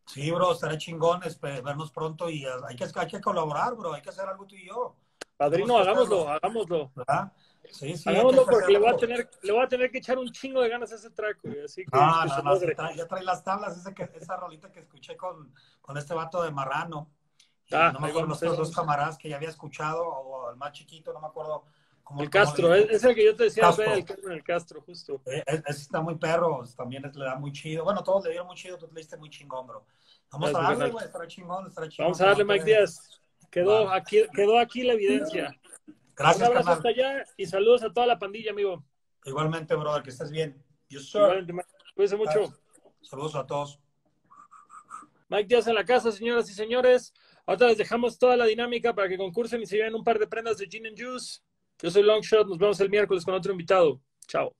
Sí, bro, estaré chingón vernos pronto y hay que, hay que colaborar, bro. Hay que hacer algo tú y yo. Padrino, hagámoslo, hagámoslo. Sí, sí, hagámoslo porque le voy, a tener, le voy a tener que echar un chingo de ganas a ese track, Así que, no, no, no, ya trae las tablas, esa, que, esa rolita que escuché con, con este vato de Marrano. Ah, no me acuerdo los dos camaradas que ya había escuchado, o el más chiquito, no me acuerdo. El Castro, es, el que yo te decía, el, el, Castro, justo. Eh, ese está muy perro, también le da muy chido. Bueno, todos le dieron muy chido, tú le diste muy chingón, bro. Vamos a darle, güey, estará chingón, estará chingón. Vamos a darle, Mike Díaz. Quedó, aquí, quedó aquí la evidencia. Gracias, Un abrazo hasta allá y saludos a toda la pandilla, amigo. Igualmente, brother, que estés bien. Yo soy. Cuídense mucho. Saludos a todos. Mike Díaz en la casa, señoras y señores. Ahora les dejamos toda la dinámica para que concursen y se lleven un par de prendas de Gin and Juice. Yo soy Longshot, nos vemos el miércoles con otro invitado. Chao.